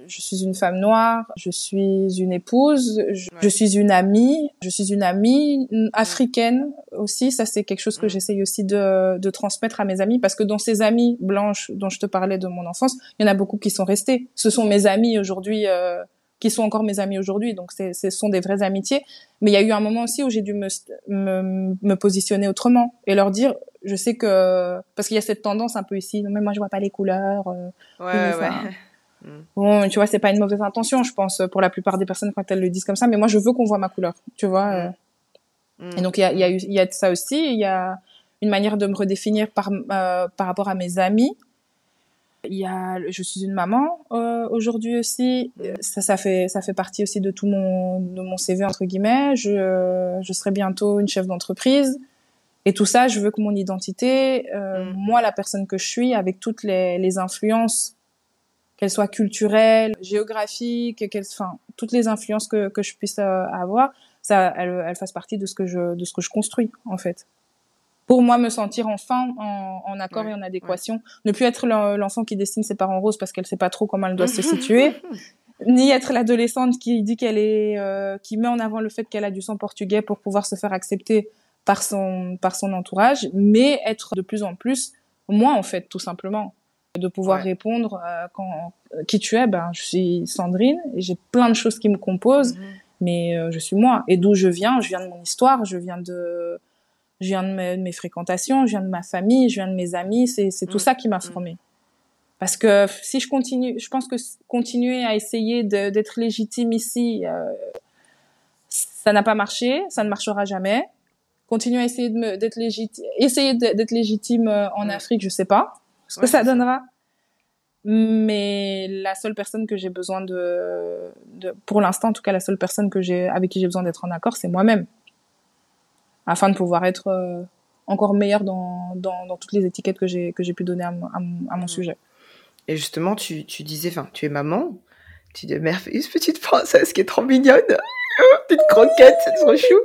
Je suis une femme noire, je suis une épouse, je, suis une amie, je suis une amie africaine aussi. Ça, c'est quelque chose que j'essaye aussi de, de transmettre à mes amis parce que dans ces amies blanches dont je te parlais de mon enfance, il y en a beaucoup qui sont restés. Ce sont mes amis aujourd'hui. Euh, qui sont encore mes amis aujourd'hui. Donc, ce sont des vraies amitiés. Mais il y a eu un moment aussi où j'ai dû me, me, me, positionner autrement et leur dire, je sais que parce qu'il y a cette tendance un peu ici, non mais moi je vois pas les couleurs. Euh, ouais, ouais. Mm. Bon, tu vois, c'est pas une mauvaise intention, je pense, pour la plupart des personnes quand elles le disent comme ça. Mais moi, je veux qu'on voit ma couleur, tu vois. Euh. Mm. Et donc, il y a, y, a y a ça aussi. Il y a une manière de me redéfinir par, euh, par rapport à mes amis il y a, je suis une maman euh, aujourd'hui aussi. Ça, ça fait, ça fait partie aussi de tout mon, de mon CV entre guillemets. Je, je serai bientôt une chef d'entreprise. Et tout ça, je veux que mon identité, euh, mm. moi, la personne que je suis, avec toutes les, les influences, qu'elles soient culturelles, géographiques, qu'elles, enfin, toutes les influences que, que je puisse euh, avoir, ça, elles, elles fassent partie de ce que je, de ce que je construis en fait pour moi me sentir enfin en, en accord et en adéquation, ne plus être l'enfant qui dessine ses parents roses parce qu'elle sait pas trop comment elle doit se situer, ni être l'adolescente qui dit qu'elle est, euh, qui met en avant le fait qu'elle a du sang portugais pour pouvoir se faire accepter par son par son entourage, mais être de plus en plus moi en fait tout simplement. De pouvoir répondre euh, quand euh, qui tu es ben je suis Sandrine et j'ai plein de choses qui me composent mhm. mais je suis moi. Et d'où je viens? Je viens de mon histoire je viens de je viens de mes, fréquentations, je viens de ma famille, je viens de mes amis. C'est, tout mm. ça qui m'a formée. Parce que si je continue, je pense que continuer à essayer d'être légitime ici, euh, ça n'a pas marché, ça ne marchera jamais. Continuer à essayer d'être légitime, essayer d'être légitime euh, en Afrique, je sais pas ce que ça donnera. Mais la seule personne que j'ai besoin de, de pour l'instant, en tout cas, la seule personne que j'ai, avec qui j'ai besoin d'être en accord, c'est moi-même afin de pouvoir être euh, encore meilleur dans, dans, dans, toutes les étiquettes que j'ai que j'ai pu donner à, à, à mon sujet. Et justement, tu, tu disais, enfin, tu es maman, tu dis merveilleuse petite princesse qui est trop mignonne, oh, petite croquette, c'est trop chou.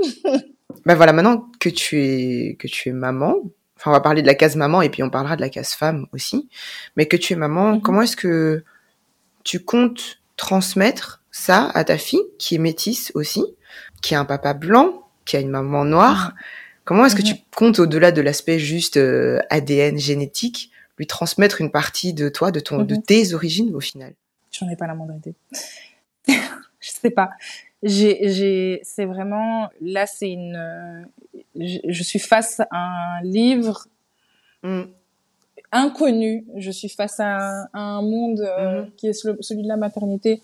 ben voilà, maintenant que tu es que tu es maman, enfin, on va parler de la case maman et puis on parlera de la case femme aussi, mais que tu es maman, mhm. comment est-ce que tu comptes transmettre ça à ta fille qui est métisse aussi, qui a un papa blanc qui a une maman noire. Comment est-ce que tu mhm. comptes au-delà de l'aspect juste euh, ADN génétique, lui transmettre une partie de toi, de ton, de mhm. tes origines au final? J'en ai pas la moindre idée. je sais pas. J'ai, c'est vraiment là, c'est une. Euh, je, suis face à un livre mm. inconnu. Je suis face à un, monde euh, mhm. qui est celui de la maternité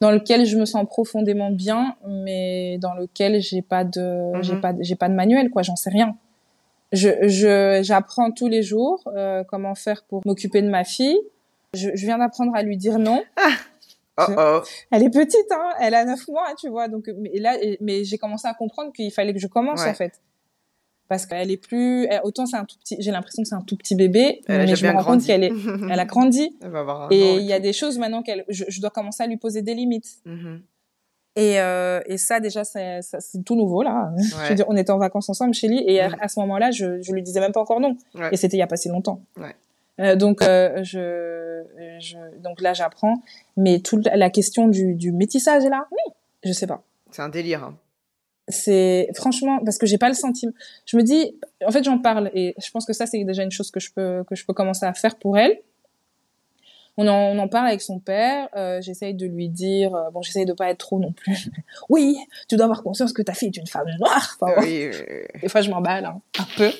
dans lequel je me sens profondément bien, mais dans lequel j'ai pas de, j'ai mhm. pas, j'ai pas de manuel, quoi. J'en sais rien. Je, je, j'apprends tous les jours euh, comment faire pour m'occuper de ma fille. Je, je viens d'apprendre à lui dire non. Ah. Oh oh. Elle est petite, hein. Elle a neuf mois, tu vois. Donc, mais là, mais j'ai commencé à comprendre qu'il fallait que je commence en fait parce qu'elle est plus autant c'est un tout petit j'ai l'impression que c'est un tout petit bébé mais je me rends compte qu'elle est elle a grandi. Et il y a des choses maintenant qu'elle je, je, dois commencer à lui poser des limites. Mm-hmm. et euh, et ça déjà c'est tout nouveau là. Je veux dire on était en vacances ensemble chez lui et à, mm. ce moment-là je je lui disais même pas encore non. Et c'était il y a pas si longtemps. Ouais. Euh, donc euh, je, je donc là j'apprends. Mais toute la question du du métissage est là. Oui je sais pas. C'est un délire hein c'est franchement parce que j'ai pas le sentiment. Je me dis, en fait, j'en parle et je pense que ça c'est déjà une chose que je peux que je peux commencer à faire pour elle. On en, on en parle avec son père. Euh, j'essaye de lui dire, euh, bon, j'essaye de pas être trop non plus. oui, tu dois avoir conscience que ta fille est une femme noire. Enfin, oui, Des fois, je m'emballe hein, un peu,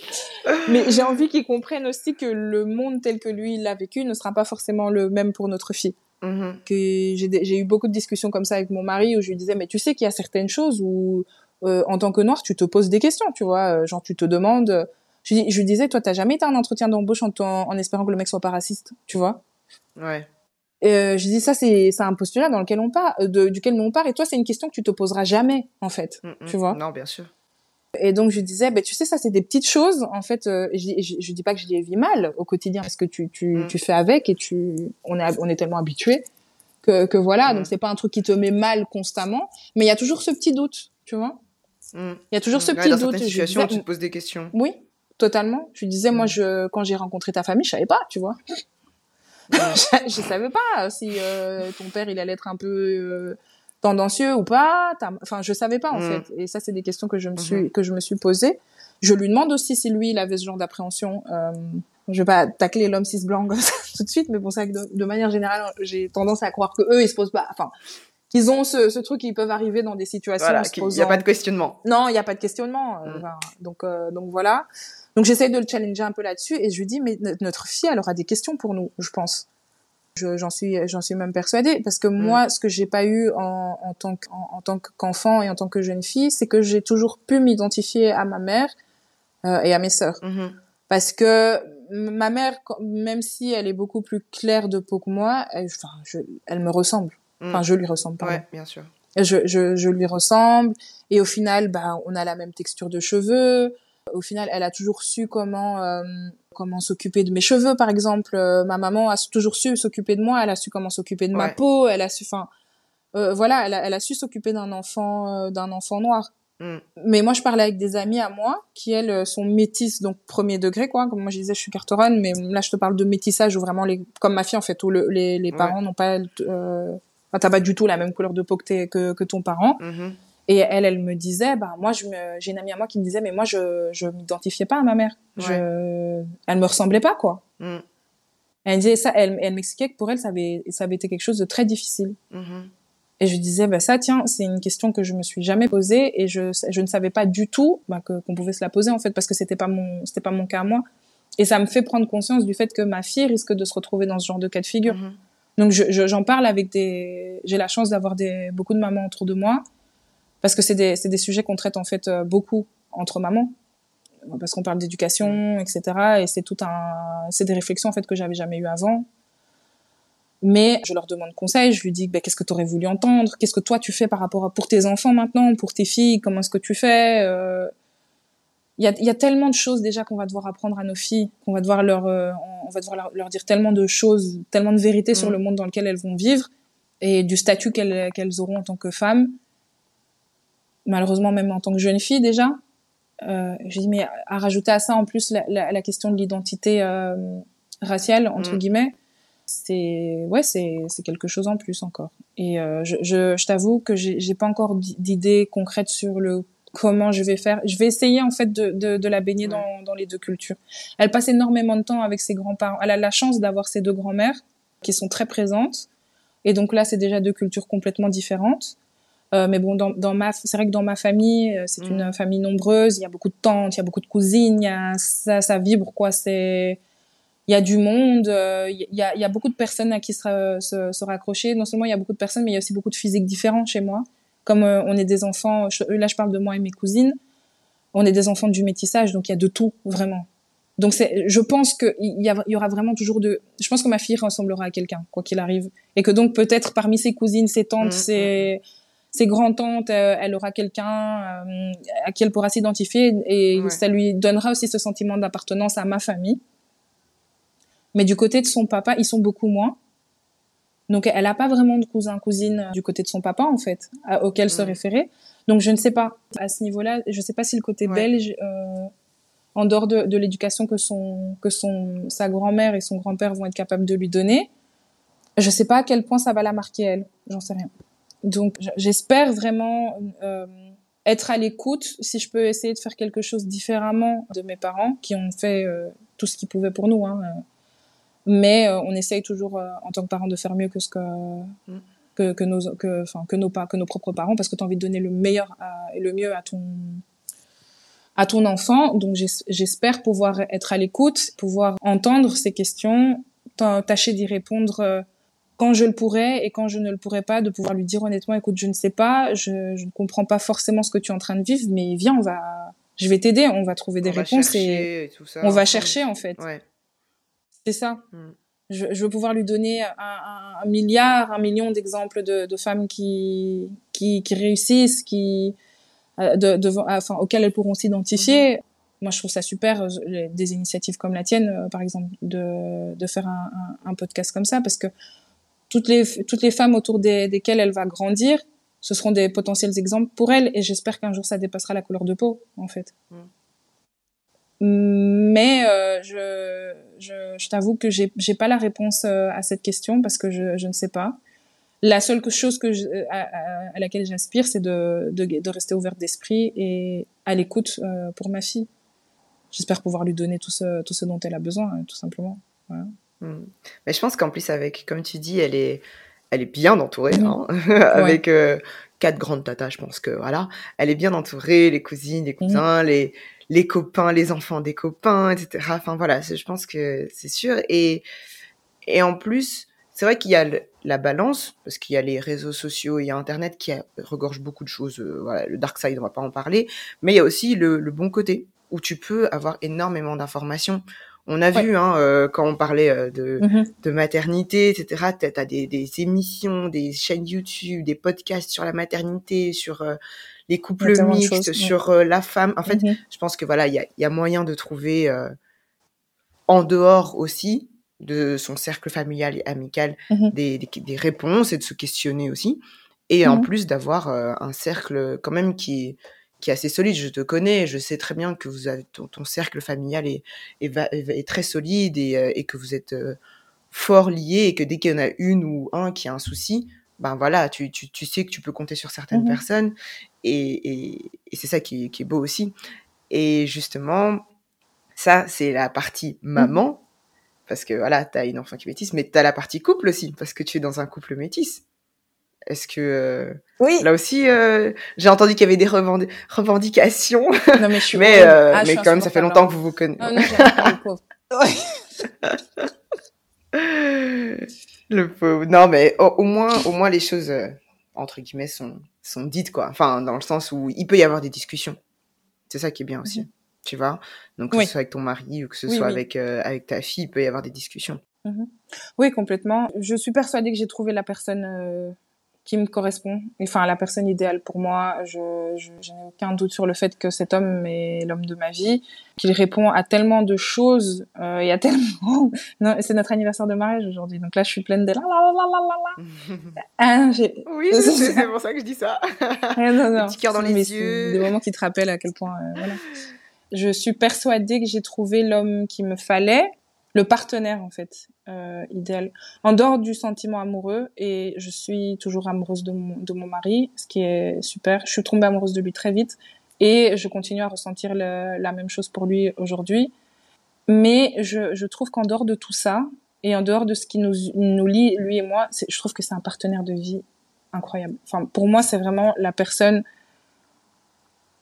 mais j'ai envie qu'il comprenne aussi que le monde tel que lui l'a vécu ne sera pas forcément le même pour notre fille. Mm-hmm. Que j'ai eu beaucoup de discussions comme ça avec mon mari où je lui disais, mais tu sais qu'il y a certaines choses où euh, en tant que noir, tu te poses des questions, tu vois. Euh, genre, tu te demandes. Je, je lui disais, toi, t'as jamais été un entretien d'embauche en, en, espérant que le mec soit pas raciste, tu vois? Ouais. Euh, je dis ça, c'est un postulat dans lequel on part, euh, de, duquel on part, et toi, c'est une question que tu te poseras jamais, en fait, mm, mm. tu vois? Non, bien sûr. Et donc je lui disais, ben tu sais, ça c'est des petites choses. En fait, euh, je, je, je, dis pas que je les vis mal au quotidien, parce que tu tu, mm. tu fais avec et tu on est on est tellement habitué que que voilà. Donc c'est pas un truc qui te met mal constamment, mais il y a toujours ce petit doute, tu vois? Mm. Il y a toujours ce mm. petit doute. Dans situation, tu te poses des questions. Oui, totalement. Je disais, moi, mm. je, quand j'ai rencontré ta famille, je savais pas, tu vois. je, je, savais pas si euh, ton père, il allait être un peu euh, tendancieux ou pas. Enfin, je savais pas, en fait. Et ça, c'est des questions que je me suis, mm-hmm. que je me suis posées. Je lui demande aussi si lui, il avait ce genre d'appréhension. Euh, je vais pas tacler l'homme cis blanc tout de suite, mais bon, que de, de, manière générale, j'ai tendance à croire que eux, ils se posent pas. Enfin, qu'ils ont ce, ce truc, ils peuvent arriver dans des situations. il n'y a pas de questionnement. Non, il n'y a pas de questionnement. Euh, mm. donc, euh, donc voilà. Donc j'essaie de le challenger un peu là-dessus et je lui dis mais notre fille, elle aura des questions pour nous, je pense. J'en suis, j'en suis même persuadée parce que mm. moi, ce que j'ai pas eu en, en tant en, tant qu'enfant et en tant que jeune fille, c'est que j'ai toujours pu m'identifier à ma mère euh, et à mes sœurs. Mm-hmm. Parce que ma mère, même si elle est beaucoup plus claire de peau que moi, elle, enfin, je, elle me ressemble. Enfin, mm. je lui ressemble pas. Ouais, bien sûr. Je, je, je lui ressemble. Et au final, bah, on a la même texture de cheveux. Au final, elle a toujours su comment euh, comment s'occuper de mes cheveux, par exemple. Euh, ma maman a toujours su s'occuper de moi. Elle a su comment s'occuper de ma peau. Elle a su, enfin, euh, voilà, elle a, elle a su s'occuper d'un enfant, euh, d'un enfant noir. Mm. Mais moi, je parlais avec des amis à moi qui, elles, sont métisses, donc premier degré, quoi. Comme moi, je disais, je suis cartoronne, mais là, je te parle de métissage où vraiment, les, comme ma fille, en fait, où le, les, les parents n'ont pas, euh, enfin, t'as pas du tout la même couleur de peau que, t'es- que, que ton parent. Mhm. Et elle, elle me disait, bah, moi, j'ai une amie à moi qui me disait, mais moi, je, je m'identifiais pas à ma mère. Je, elle me ressemblait pas, quoi. Mm. Elle disait ça, elle, elle m'expliquait que pour elle, ça avait, ça avait été quelque chose de très difficile. Mhm. Et je disais, bah ça, tiens, c'est une question que je me suis jamais posée et je, je ne savais pas du tout bah, qu'on pouvait se la poser en fait parce que c'était pas mon, c'était pas mon cas à moi. Et ça me fait prendre conscience du fait que ma fille risque de se retrouver dans ce genre de cas de figure. Mhm. Donc je, je- j'en parle avec des, j'ai la chance d'avoir des beaucoup de mamans autour de moi parce que c'est des, c'est des sujets qu'on traite en fait euh, beaucoup entre mamans parce qu'on parle d'éducation, etc. Et c'est tout un, c'est des réflexions en fait que j'avais jamais eu avant. Mais je leur demande conseil, je lui dis ben, qu'est-ce que tu aurais voulu entendre, qu'est-ce que toi tu fais par rapport à pour tes enfants maintenant, pour tes filles, comment est-ce que tu fais? euh, Il y, a, il y a tellement de choses déjà qu'on va devoir apprendre à nos filles, qu'on va devoir leur, euh, on va devoir leur, leur dire tellement de choses, tellement de vérités sur Mm. le monde dans lequel elles vont vivre et du statut qu'elles auront en tant que femmes. Malheureusement même en tant que jeune fille déjà. Euh, je dis mais à rajouter à ça en plus la, la, la question de l'identité euh, raciale entre Mm. guillemets c'est ouais c'est c'est quelque chose en plus encore et euh, je je, je t'avoue que j'ai pas encore d'i- d'idée concrète sur le comment je vais faire je vais essayer en fait de de, de la baigner Ouais. dans dans les deux cultures elle passe énormément de temps avec ses grands-parents elle a la chance d'avoir ses deux grands-mères qui sont très présentes et donc là c'est déjà deux cultures complètement différentes euh, mais bon, dans, dans ma, c'est vrai que dans ma famille, euh, c'est Mhm. une famille nombreuse. Il y a beaucoup de tantes, il y a beaucoup de cousines. Il y a ça, ça vibre quoi. C'est, il y a du monde. euh, Il y a, il y a beaucoup de personnes à qui se, ra- se, se raccrocher. Non seulement il y a beaucoup de personnes, mais il y a aussi beaucoup de physiques différents chez moi. Comme euh, on est des enfants, je- là je parle de moi et mes cousines. On est des enfants du métissage, donc il y a de tout vraiment. Donc c'est, je pense que il y, y aura vraiment toujours de. Je pense que ma fille ressemblera à quelqu'un quoi qu'il arrive, et que donc peut-être parmi ses cousines, ses tantes, Mhm. ses ses grands-tantes, euh, elle aura quelqu'un euh, à qui elle pourra s'identifier et Ouais. ça lui donnera aussi ce sentiment d'appartenance à ma famille. Mais du côté de son papa, ils sont beaucoup moins. Donc elle n'a pas vraiment de cousins, cousines euh, du côté de son papa en fait, à- auquel se Mhm. référer. Donc je ne sais pas à ce niveau-là, je ne sais pas si le côté Ouais. belge, euh, en dehors de, de l'éducation que son que son sa grand-mère et son grand-père vont être capables de lui donner, je sais pas à quel point ça va la marquer elle, j'en sais rien. Donc j'espère vraiment euh, être à l'écoute, si je peux essayer de faire quelque chose différemment de mes parents qui ont fait euh, tout ce qu'ils pouvaient pour nous. Hein, euh. Mais euh, on essaye toujours euh, en tant que parents de faire mieux que ce que que, que nos que enfin que nos que nos propres parents parce que tu as envie de donner le meilleur à- et le mieux à ton à ton enfant. Donc j'es- j'espère pouvoir être à l'écoute, pouvoir entendre ces questions, tâcher d'y répondre euh, quand je le pourrais et quand je ne le pourrais pas, de pouvoir lui dire honnêtement, écoute, je ne sais pas, je, je ne comprends pas forcément ce que tu es en train de vivre, mais viens, on va, je vais t'aider, on va trouver des va réponses et chercher et tout ça. on va chercher en fait. Ouais. C'est ça. Mm. Je, je veux pouvoir lui donner un, un- un milliard, un million d'exemples de, de femmes qui, qui, qui réussissent, qui, euh, de, enfin, auxquelles elles pourront s'identifier. Moi, je trouve ça super, euh, des initiatives comme la tienne, euh, par exemple, de, de faire un podcast comme ça, parce que toutes les, toutes les femmes autour des, desquelles elle va grandir, ce seront des potentiels exemples pour elle, et j'espère qu'un jour ça dépassera la couleur de peau, en fait. Mm. Mais euh, je, je, je t'avoue que j'ai j'ai pas la réponse euh, à cette question parce que je, je ne sais pas. La seule chose que je, à, à- à laquelle j'aspire, c'est de, de, de rester ouverte d'esprit et à l'écoute euh, pour ma fille. J'espère pouvoir lui donner tout ce, tout ce dont elle a besoin, hein, tout simplement. Voilà. Mm. Mais je pense qu'en plus, avec, comme tu dis, elle est, elle est bien entourée, hein, avec euh, quatre grandes tatas, je pense que voilà, elle est bien entourée, les cousines, les cousins, les, les copains, les enfants des copains, etc. Enfin voilà, je pense que c'est sûr. Et, et en plus, c'est vrai qu'il y a le- la balance, parce qu'il y a les réseaux sociaux, il y a Internet qui regorge beaucoup de choses. euh, voilà, le dark side, on va pas en parler, mais il y a aussi le, le bon côté où tu peux avoir énormément d'informations. On a Ouais. vu hein, euh, quand on parlait euh, de, Mhm. de maternité, etc. T'as as des, des émissions, des chaînes YouTube, des podcasts sur la maternité, sur les couples mixtes, choses, sur euh, la femme. En fait, Mhm. je pense que voilà, il y a, il y a moyen de trouver euh, en dehors aussi de son cercle familial et amical Mhm. des, des, des réponses et de se questionner aussi. Et en Mhm. plus d'avoir euh, un cercle quand même qui, qui est assez solide. Je te connais, je sais très bien que vous avez ton, cercle familial est, est, est, très solide et, et, que vous êtes fort liés et que dès qu'il y en a une ou un qui a un souci, ben voilà, tu, tu, tu sais que tu peux compter sur certaines mmh personnes et, et, et c'est ça qui, qui, est beau aussi. Et justement, ça, c'est la partie mmh maman, parce que voilà, tu as une enfant qui est métisse, mais tu as la partie couple aussi, parce que tu es dans un couple métis. Est-ce que euh, oui. là aussi, euh, j'ai entendu qu'il y avait des revendications. Non mais je suis. mais euh, ah, mais quand même, ça fait longtemps que vous vous connaissez. Non, non, le pauvre. Non mais au, moins, au moins les choses entre guillemets sont sont dites quoi. Enfin, dans le sens où il peut y avoir des discussions. C'est ça qui est bien aussi. Mhm. Tu vois. Donc que ce soit avec ton mari ou que ce soit avec avec ta fille, il peut y avoir des discussions. Mhm. Oui, complètement. Je suis persuadée que j'ai trouvé la personne qui me correspond, enfin la personne idéale pour moi. Je, je, n'ai aucun doute sur le fait que cet homme est l'homme de ma vie, qu'il répond à tellement de choses euh, et à tellement. non, c'est notre anniversaire de mariage aujourd'hui, donc là je suis pleine de la la la la la la. ah, oui, c'est pour ça que je dis ça. non, non, petit cœur dans les yeux. Des moments qui te rappellent à quel point. Euh, voilà. Je suis persuadée que j'ai trouvé l'homme qui me fallait le partenaire en fait euh, idéal. En dehors du sentiment amoureux et je suis toujours amoureuse de mon, de mon mari ce qui est super. Je suis tombée amoureuse de lui très vite et je continue à ressentir la même chose pour lui aujourd'hui. Mais je, je trouve qu'en dehors de tout ça et en dehors de ce qui nous, nous lie lui et moi je trouve que c'est un partenaire de vie incroyable. Enfin pour moi c'est vraiment la personne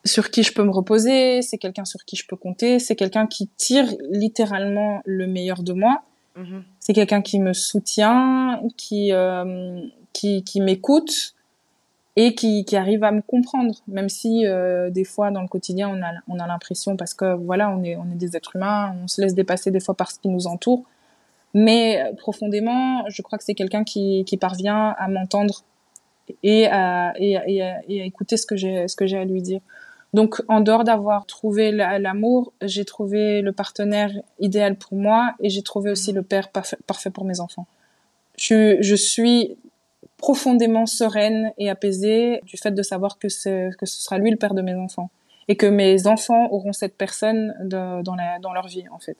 sur qui je peux me reposer, c'est quelqu'un sur qui je peux compter, c'est quelqu'un qui tire littéralement le meilleur de moi. Mm-hmm. C'est quelqu'un qui me soutient, qui euh, qui, qui m'écoute et qui, qui arrive à me comprendre, même si euh, des fois dans le quotidien on a on a l'impression parce que voilà on est on est des êtres humains, on se laisse dépasser des fois par ce qui nous entoure, mais profondément je crois que c'est quelqu'un qui qui parvient à m'entendre et à, et, à, et à écouter ce que j'ai ce que j'ai à lui dire. Donc, en dehors d'avoir trouvé l'amour, j'ai trouvé le partenaire idéal pour moi et j'ai trouvé aussi le père parfait, pour mes enfants. Je, je, suis profondément sereine et apaisée du fait de savoir que, que ce sera lui le père de mes enfants et que mes enfants auront cette personne de, dans, la, dans leur vie, en fait.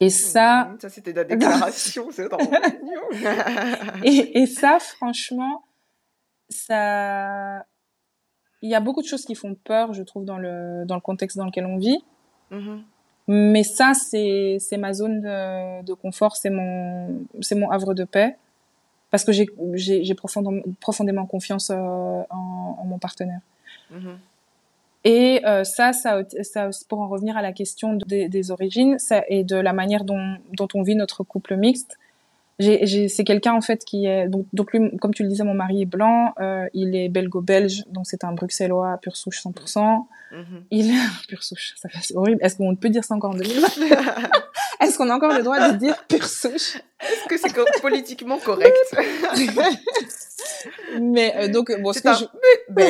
Et mmh, ça... Ça, c'était la déclaration, c'est et, et ça, franchement, ça il y a beaucoup de choses qui font peur, je trouve, dans le, dans le contexte dans lequel on vit. Mm-hmm. Mais ça, c'est, c'est ma zone de, de confort, c'est mon, c'est mon havre de paix. Parce que j'ai, j'ai, j'ai profondément, profondément confiance euh, en, en, mon partenaire. Mm-hmm. Et euh, ça, ça, ça, pour en revenir à la question des, des origines ça, et de la manière dont, dont on vit notre couple mixte, c'est quelqu'un en fait qui est donc, donc lui, comme tu le disais, mon mari est blanc, euh, il est belgo-belge, donc c'est un bruxellois pur souche 100%. Mm-hmm. Il est pur souche, ça fait horrible. Est-ce qu'on peut dire ça encore en 2020 Est-ce qu'on a encore le droit de dire pur souche? Est-ce que c'est politiquement correct? Mais euh, donc bon, c'est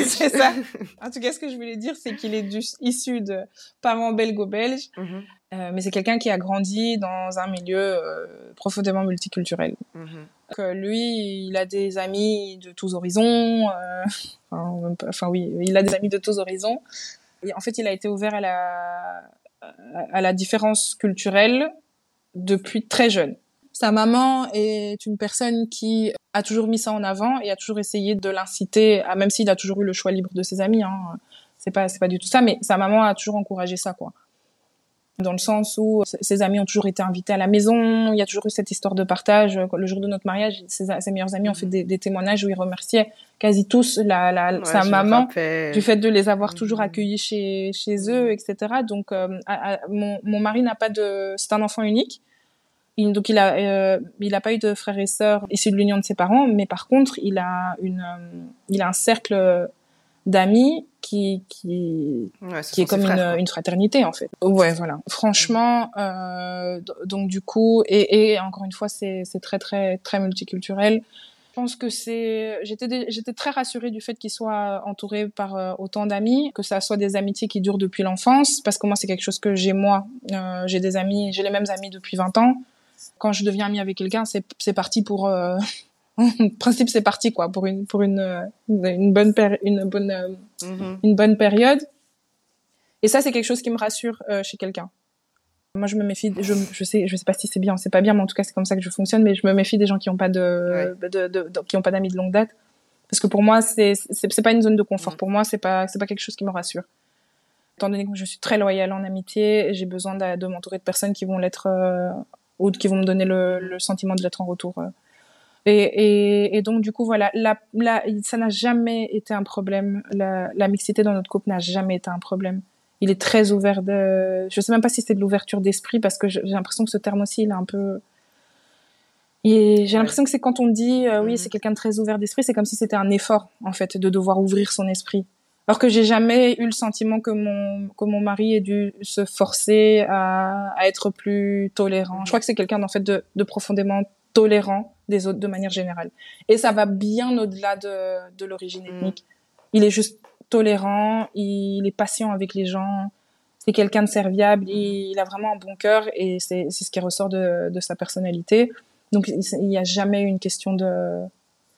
c'est ça. En tout cas, ce que je voulais dire, c'est qu'il est du... issu de parents belgo-belges. Mm-hmm. Euh, mais c'est quelqu'un qui a grandi dans un milieu euh, profondément multiculturel. Mm lui, il a des amis de tous horizons. Euh, enfin, enfin, oui, il a des amis de tous horizons. Et en fait, il a été ouvert à la, à la différence culturelle depuis très jeune. Sa maman est une personne qui a toujours mis ça en avant et a toujours essayé de l'inciter, à, même s'il a toujours eu le choix libre de ses amis. Hein, c'est pas, c'est pas du tout ça, mais sa maman a toujours encouragé ça, quoi dans le sens où ses amis ont toujours été invités à la maison, il y a toujours eu cette histoire de partage. Le jour de notre mariage, ses, meilleurs amis ont fait des, témoignages où ils remerciaient quasi tous la, la sa maman du fait de les avoir toujours mhm. accueillis chez, chez eux, etc. Donc, euh, mon, mon mari n'a pas de... C'est un enfant unique. Il, donc il a euh, il a pas eu de frères et sœurs issus de l'union de ses parents, mais par contre il a une euh, il a un cercle d'amis qui qui qui est comme une, une, fraternité en fait. Ouais, voilà. Franchement, euh, donc du coup, et, et encore une fois, c'est c'est très très très multiculturel. Je pense que c'est j'étais j'étais très rassurée du fait qu'il soit entouré par euh, autant d'amis, que ça soit des amitiés qui durent depuis l'enfance, parce que moi c'est quelque chose que j'ai moi. Euh, j'ai des amis, j'ai les mêmes amis depuis 20 ans. Quand je deviens amie avec quelqu'un, c'est c'est parti pour euh, principe c'est parti quoi pour une pour une une bonne une bonne Mhm. une bonne période. Et ça c'est quelque chose qui me rassure euh, chez quelqu'un. Moi je me méfie je je sais je sais pas si c'est bien, c'est pas bien mais en tout cas c'est comme ça que je fonctionne mais je me méfie des gens qui ont pas de, de, de, de- qui ont pas d'amis de longue date parce que pour moi c'est c'est pas une zone de confort. Mhm. Pour moi c'est pas c'est pas quelque chose qui me rassure. Étant donné que je suis très loyale en amitié, j'ai besoin de, de m'entourer de personnes qui vont l'être euh, ou qui vont me donner le, le sentiment de l'être en retour. euh. Et, et, et donc du coup voilà, la, la, ça n'a jamais été un problème. La, la mixité dans notre couple n'a jamais été un problème. Il est très ouvert de. Je sais même pas si c'est de l'ouverture d'esprit parce que j'ai l'impression que ce terme aussi il est un peu. J'ai l'impression que c'est quand on dit euh, oui Mhm. c'est quelqu'un de très ouvert d'esprit, c'est comme si c'était un effort en fait de devoir ouvrir son esprit. Alors que j'ai jamais eu le sentiment que mon que mon mari ait dû se forcer à, à être plus tolérant. Je crois que c'est quelqu'un en fait de, de profondément tolérant des autres de manière générale. Et ça va bien au-delà de, de l'origine Mm. ethnique. Il est juste tolérant, il est patient avec les gens, c'est quelqu'un de serviable, il, il a vraiment un bon cœur et c'est ce qui ressort de, de sa personnalité. Donc il n'y a jamais eu une question de,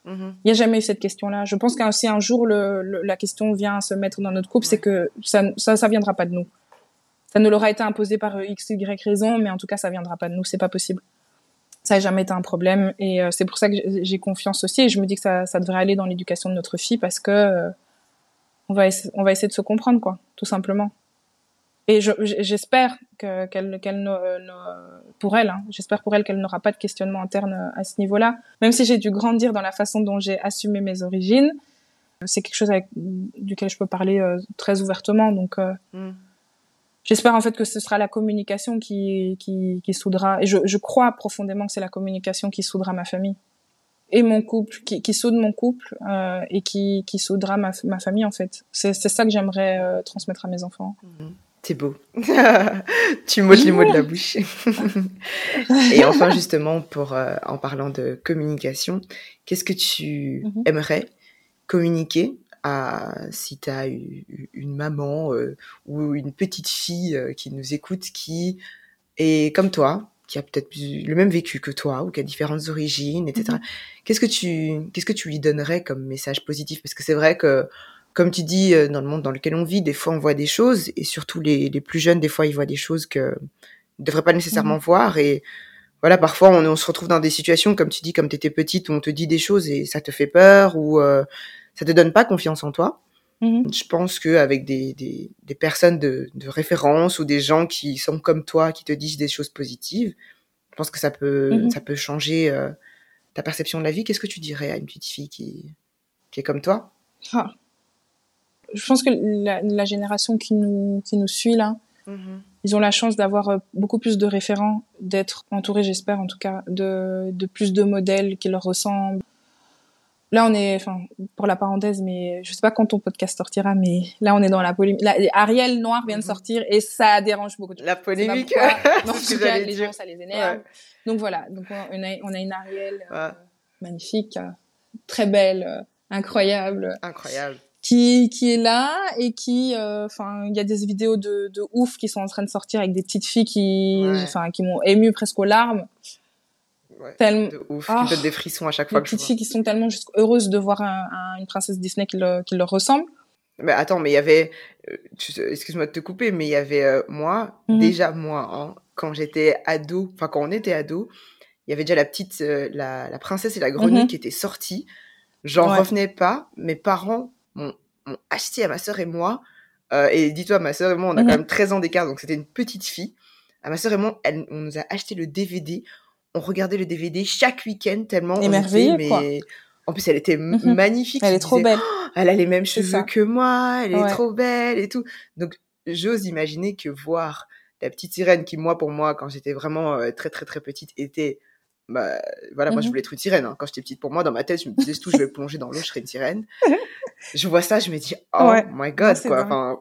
Mhm. il n'y a jamais eu cette question-là. Je pense qu'un si un jour le, le- la question vient se mettre dans notre couple, c'est que ça, ça, ça viendra pas de nous. Ça ne leur a été imposé par x, y raison, mais en tout cas, ça viendra pas de nous. C'est pas possible. Ça n'a jamais été un problème, et euh, c'est pour ça que j'ai- confiance aussi. Et je me dis que ça, devrait aller dans l'éducation de notre fille parce que euh, on va essayer de se comprendre, quoi, tout simplement. Et je- j'espère que qu'elle ne- pour elle, hein, j'espère pour elle qu'elle n'aura pas de questionnement interne euh, à ce niveau-là. Même si j'ai dû grandir dans la façon dont j'ai assumé mes origines, c'est quelque chose duquel je peux parler euh, très ouvertement. Donc, euh, Mhm. J'espère en fait que ce sera la communication qui, qui, qui soudera. Et je, je crois profondément que c'est la communication qui soudera ma famille et mon couple, qui, qui soude mon couple euh, et qui, qui soudera ma, ma famille en fait. C'est c'est ça que j'aimerais euh, transmettre à mes enfants. C'est beau. tu m'ôtes les mots de la bouche. Et enfin, justement, pour, euh, en parlant de communication, qu'est-ce que tu Mhm. aimerais communiquer à, si tu as une maman euh, ou une petite fille euh, qui nous écoute, qui est comme toi, qui a peut-être le même vécu que toi ou qui a différentes origines, etc. Qu'est-ce que tu qu'est-ce que tu lui donnerais comme message positif? Parce que c'est vrai que comme tu dis, euh, dans le monde dans lequel on vit, des fois on voit des choses, et surtout les, les plus jeunes, des fois ils voient des choses que ne devraient pas nécessairement voir. Et voilà, parfois on, on se retrouve dans des situations, comme tu dis, comme tu étais petite, où on te dit des choses et ça te fait peur, ou euh, ça te donne pas confiance en toi. Mhm. Je pense qu'avec des, des, des personnes de, de référence ou des gens qui sont comme toi, qui te disent des choses positives, je pense que ça peut, Mhm. ça peut changer euh, ta perception de la vie. Qu'est-ce que tu dirais à une petite fille qui, qui est comme toi? Ah. Je pense que la, la génération qui nous, qui nous suit là, ils ont la chance d'avoir euh, beaucoup plus de référents, d'être entourés, j'espère en tout cas, de, de plus de modèles qui leur ressemblent. Là, on est, enfin, pour la parenthèse, mais je sais pas quand ton podcast sortira, mais là, on est dans la polémique. Là, Ariel Noir vient de Mhm. sortir et ça dérange beaucoup de gens. La polémique. Non, en ce que tout cas, j'allais les dire. gens, ça les énerve. Ouais. Donc voilà, donc on a, on a une Ariel euh, magnifique, euh, très belle, euh, incroyable, Incroyable. qui qui est là et qui enfin il y a des vidéos de de ouf qui sont en train de sortir avec des petites filles qui Ouais. enfin qui m'ont ému presque aux larmes Ouais. tellement De ouf. Ah. Qui me donne des frissons à chaque fois que je petites filles qui sont tellement juste heureuses de voir un, un- une princesse Disney qui, le- qui leur ressemble Mais attends, mais il y avait, euh, excuse-moi de te couper, mais il y avait euh, moi, Mhm. déjà moi, hein, quand j'étais ado, enfin quand on était ado, il y avait déjà la petite, euh, la, la princesse et la grenouille Mhm. qui étaient sorties. J'en Ouais. revenais pas. Mes parents m'ont acheté à ma sœur et moi. euh, et dis-toi, ma sœur et moi, on a Mhm. quand même 13 ans d'écart, donc c'était une petite fille. À ma sœur et moi, elle, on nous a acheté le DVD. On regardait le DVD chaque week-end tellement on était, mais quoi. en plus elle était Mhm. magnifique. elle est trop disais, belle elle a les mêmes cheveux ça. que moi, elle est trop belle et tout. Donc, j'ose imaginer que voir la petite sirène qui, moi, pour moi, quand j'étais vraiment euh, très, très, très petite, était. Bah, voilà, moi, je Mhm. voulais être une sirène. hein. Quand j'étais petite, pour moi, dans ma tête, je me disais, tout, je vais plonger dans l'eau, je serai une sirène. je vois ça, je me dis, oh Ouais. my god, quoi. Enfin,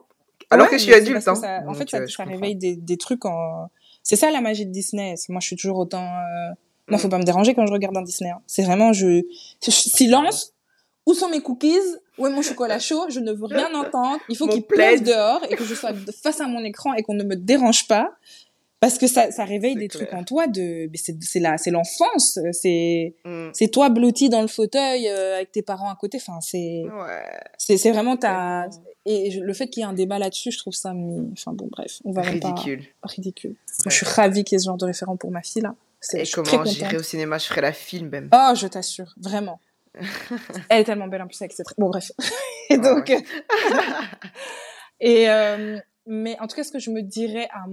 alors Ouais, que je suis adulte, hein. ça- en fait Donc, ça, euh, ça réveille des, des trucs en c'est ça la magie de Disney. Moi je suis toujours autant euh... moi Mm. faut pas me déranger quand je regarde un Disney hein. c'est vraiment je... silence. Où sont mes cookies? Où est mon chocolat chaud? Je ne veux rien entendre. Il faut qu'il pleuve dehors et que je sois face à mon écran et qu'on ne me dérange pas parce que ça, ça réveille des trucs en toi de c'est la c'est l'enfance c'est mm. c'est toi blotti dans le fauteuil euh, avec tes parents à côté enfin c'est ouais. c'est c'est vraiment ta et le fait qu'il y ait un débat là-dessus je trouve ça enfin bon bref on va ridicule pas... ridicule. je suis ravie qu'il y ait ce genre de référent pour ma fille là. Et comment j'irai au cinéma je ferai la film même. Oh je t'assure vraiment. Elle est tellement belle en plus avec cette bon bref. Et donc et euh, mais en tout cas ce que je me dirais à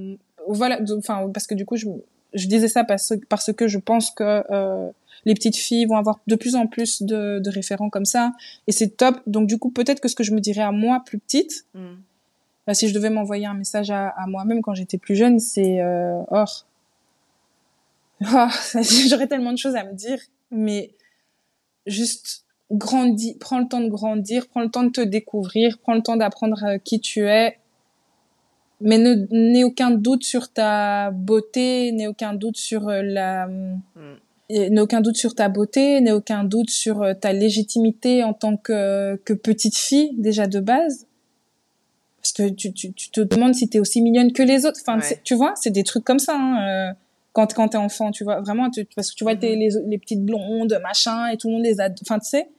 voilà, enfin parce que du coup je, je disais ça parce, parce que je pense que euh, les petites filles vont avoir de plus en plus de, de référents comme ça et c'est top. Donc du coup peut-être que ce que je me dirais à moi plus petite, mm. bah, si je devais m'envoyer un message à, à moi-même quand j'étais plus jeune, c'est euh, or. Oh, J'aurais tellement de choses à me dire, mais juste grandis, prends le temps de grandir, prends le temps de te découvrir, prends le temps d'apprendre euh, qui tu es mais n'aie aucun doute sur ta beauté, n'aie aucun doute sur euh, la, mm. n'aie aucun doute sur ta beauté, n'aie aucun doute sur euh, ta légitimité en tant que, que petite fille déjà de base. Parce que tu, tu, tu te demandes si t'es aussi mignonne que les autres. Enfin, tu vois, c'est des trucs comme ça. Hein, euh, quand quand t'es enfant, tu vois vraiment, parce que tu vois mm-hmm. les, les petites blondes, machin, et tout le monde les a. Enfin, tu sais.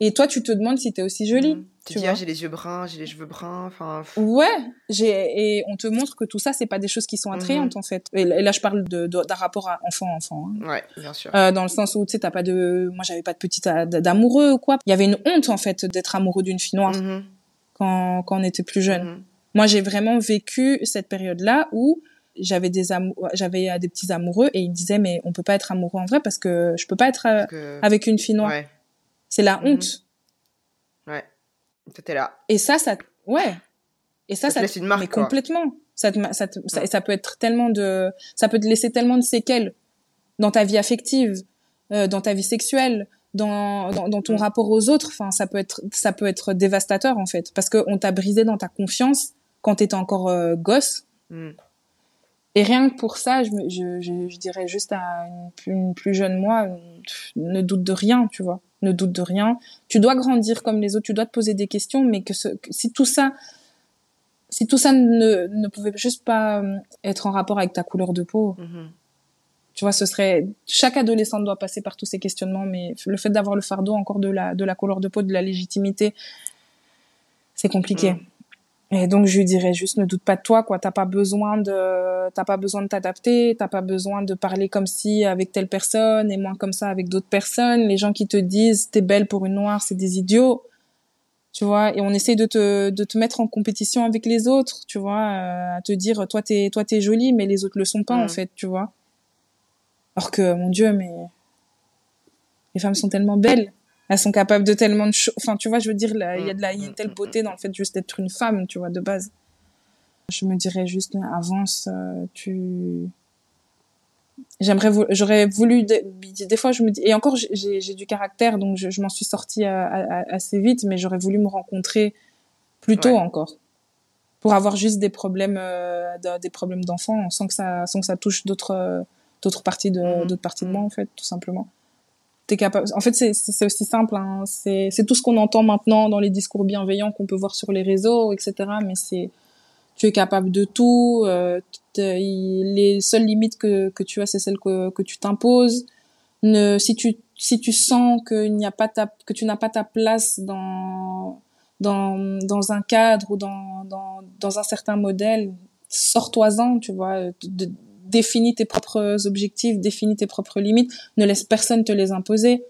Et toi, tu te demandes si t'es aussi jolie. Mm. Tu, dis, ah, j'ai les yeux bruns, j'ai les cheveux bruns, enfin. Ouais, j'ai et on te montre que tout ça, c'est pas des choses qui sont attrayantes mhm. en fait. Et là, je parle de d'un rapport à enfant enfant. Hein. Ouais, bien sûr. Euh, dans le sens où tu sais, t'as pas de, moi j'avais pas de petit d'amoureux ou quoi. Il y avait une honte en fait d'être amoureux d'une fille noire mhm. quand quand on était plus jeune. Mhm. Moi, j'ai vraiment vécu cette période-là où j'avais des j'avais euh, des petits amoureux et ils me disaient mais on peut pas être amoureux en vrai parce que je peux pas être euh, avec une fille noire. C'est la honte. T'étais là. Et ça, ça, ouais. Et ça, ça, te laisse une marque. Mais complètement. Ça, ça, ça, peut être tellement de, ça peut te laisser tellement de séquelles dans ta vie affective, euh, dans ta vie sexuelle, dans, dans, ton rapport aux autres. Enfin, ça peut être, ça peut être dévastateur en fait, parce que on t'a brisé dans ta confiance quand t'étais encore euh, gosse. Mm. Et rien que pour ça, je, je, je, je dirais juste à une, une, plus jeune moi, ne doute de rien, tu vois ne doute de rien. Tu dois grandir comme les autres, tu dois te poser des questions, mais que, ce, si tout ça, si tout ça ne, ne pouvait juste pas euh, être en rapport avec ta couleur de peau, mm-hmm. tu vois, ce serait chaque adolescent doit passer par tous ces questionnements, mais le fait d'avoir le fardeau encore de la de la couleur de peau, de la légitimité, c'est compliqué. Mm. Et donc je lui dirais juste ne doute pas de toi quoi, t'as pas besoin de t'as pas besoin de t'adapter, t'as pas besoin de parler comme si avec telle personne et moins comme ça avec d'autres personnes. Les gens qui te disent t'es belle pour une noire, c'est des idiots. Tu vois, et on essaie de te de te mettre en compétition avec les autres, tu vois, euh, à te dire toi t'es toi t'es jolie mais les autres le sont pas en fait, tu vois. Alors que mon dieu mais les femmes sont tellement belles elles sont capables de tellement de choses. Enfin, tu vois, je veux dire, il y a de la, y a une telle beauté dans le fait juste d'être une femme, tu vois, de base. Je me dirais juste, avance, euh, tu. J'aimerais, j'aurais voulu, des, fois, je me dis, et encore, j'ai du caractère, donc je, je m'en suis sortie assez vite, mais j'aurais voulu me rencontrer plus tôt encore. Pour avoir juste des problèmes, euh, des problèmes d'enfants, sans que ça, sans que ça touche d'autres, d'autres parties de, mm-hmm. d'autres parties de moi, en fait, tout simplement capable. En fait, c'est aussi simple. Hein. C'est tout ce qu'on entend maintenant dans les discours bienveillants qu'on peut voir sur les réseaux, etc. Mais c'est tu es capable de tout. Euh, les seules limites que, que tu as, c'est celles que, que tu t'imposes. Ne, si tu si tu sens qu'il n'y a pas ta, que tu n'as pas ta place dans dans dans un cadre ou dans dans dans un certain modèle, sors-toi-en, tu vois. Définis tes propres objectifs, définis tes propres limites, ne laisse personne te les imposer.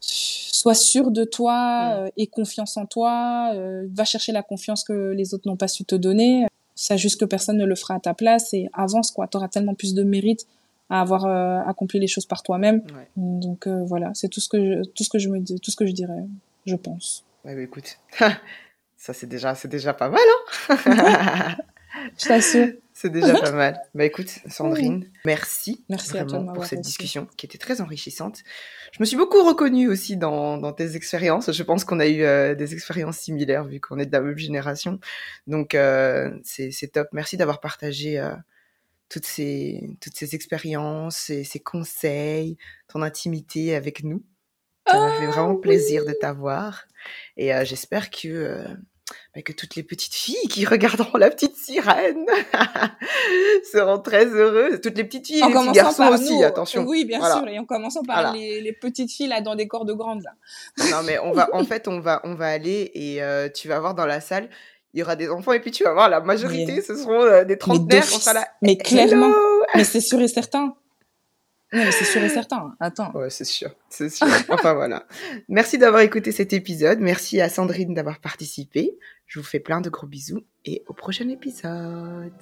Sois sûr de toi euh, et confiance en toi. Euh, va chercher la confiance que les autres n'ont pas su te donner. Sache juste que personne ne le fera à ta place et avance quoi. T'auras tellement plus de mérite à avoir euh, accompli les choses par toi-même. Donc voilà, c'est tout ce que je, tout ce que je me dis, tout ce que je dirais, je pense. Ouais, bah, écoute, ça c'est déjà, c'est déjà pas mal, hein Je t'assure. C'est déjà pas mal. Bah écoute, Sandrine, merci, merci vraiment pour cette discussion qui était très enrichissante. Je me suis beaucoup reconnue aussi dans, dans tes expériences. Je pense qu'on a eu euh, des expériences similaires vu qu'on est de la même génération. Donc euh, c'est top. Merci d'avoir partagé euh, toutes ces toutes ces expériences, ces, ces conseils, ton intimité avec nous. Ça m'a fait vraiment ah, plaisir de t'avoir et j'espère que bah, que toutes les petites filles qui regarderont la petite sirène seront très heureuses. Toutes les petites filles, et les petits garçons aussi, attention. Oui, bien sûr, et en commençant par les, les, petites filles là dans des corps de grandes là. non mais on va, en fait, on va, on va aller et euh, tu vas voir dans la salle, il y aura des enfants et puis tu vas voir la majorité, ce seront euh, des trentenaires. Mais, sera là, mais clairement, mais c'est sûr et certain. Non, mais c'est sûr et certain. Attends. Ouais, c'est sûr. C'est sûr. enfin, voilà. Merci d'avoir écouté cet épisode. Merci à Sandrine d'avoir participé. Je vous fais plein de gros bisous et au prochain épisode.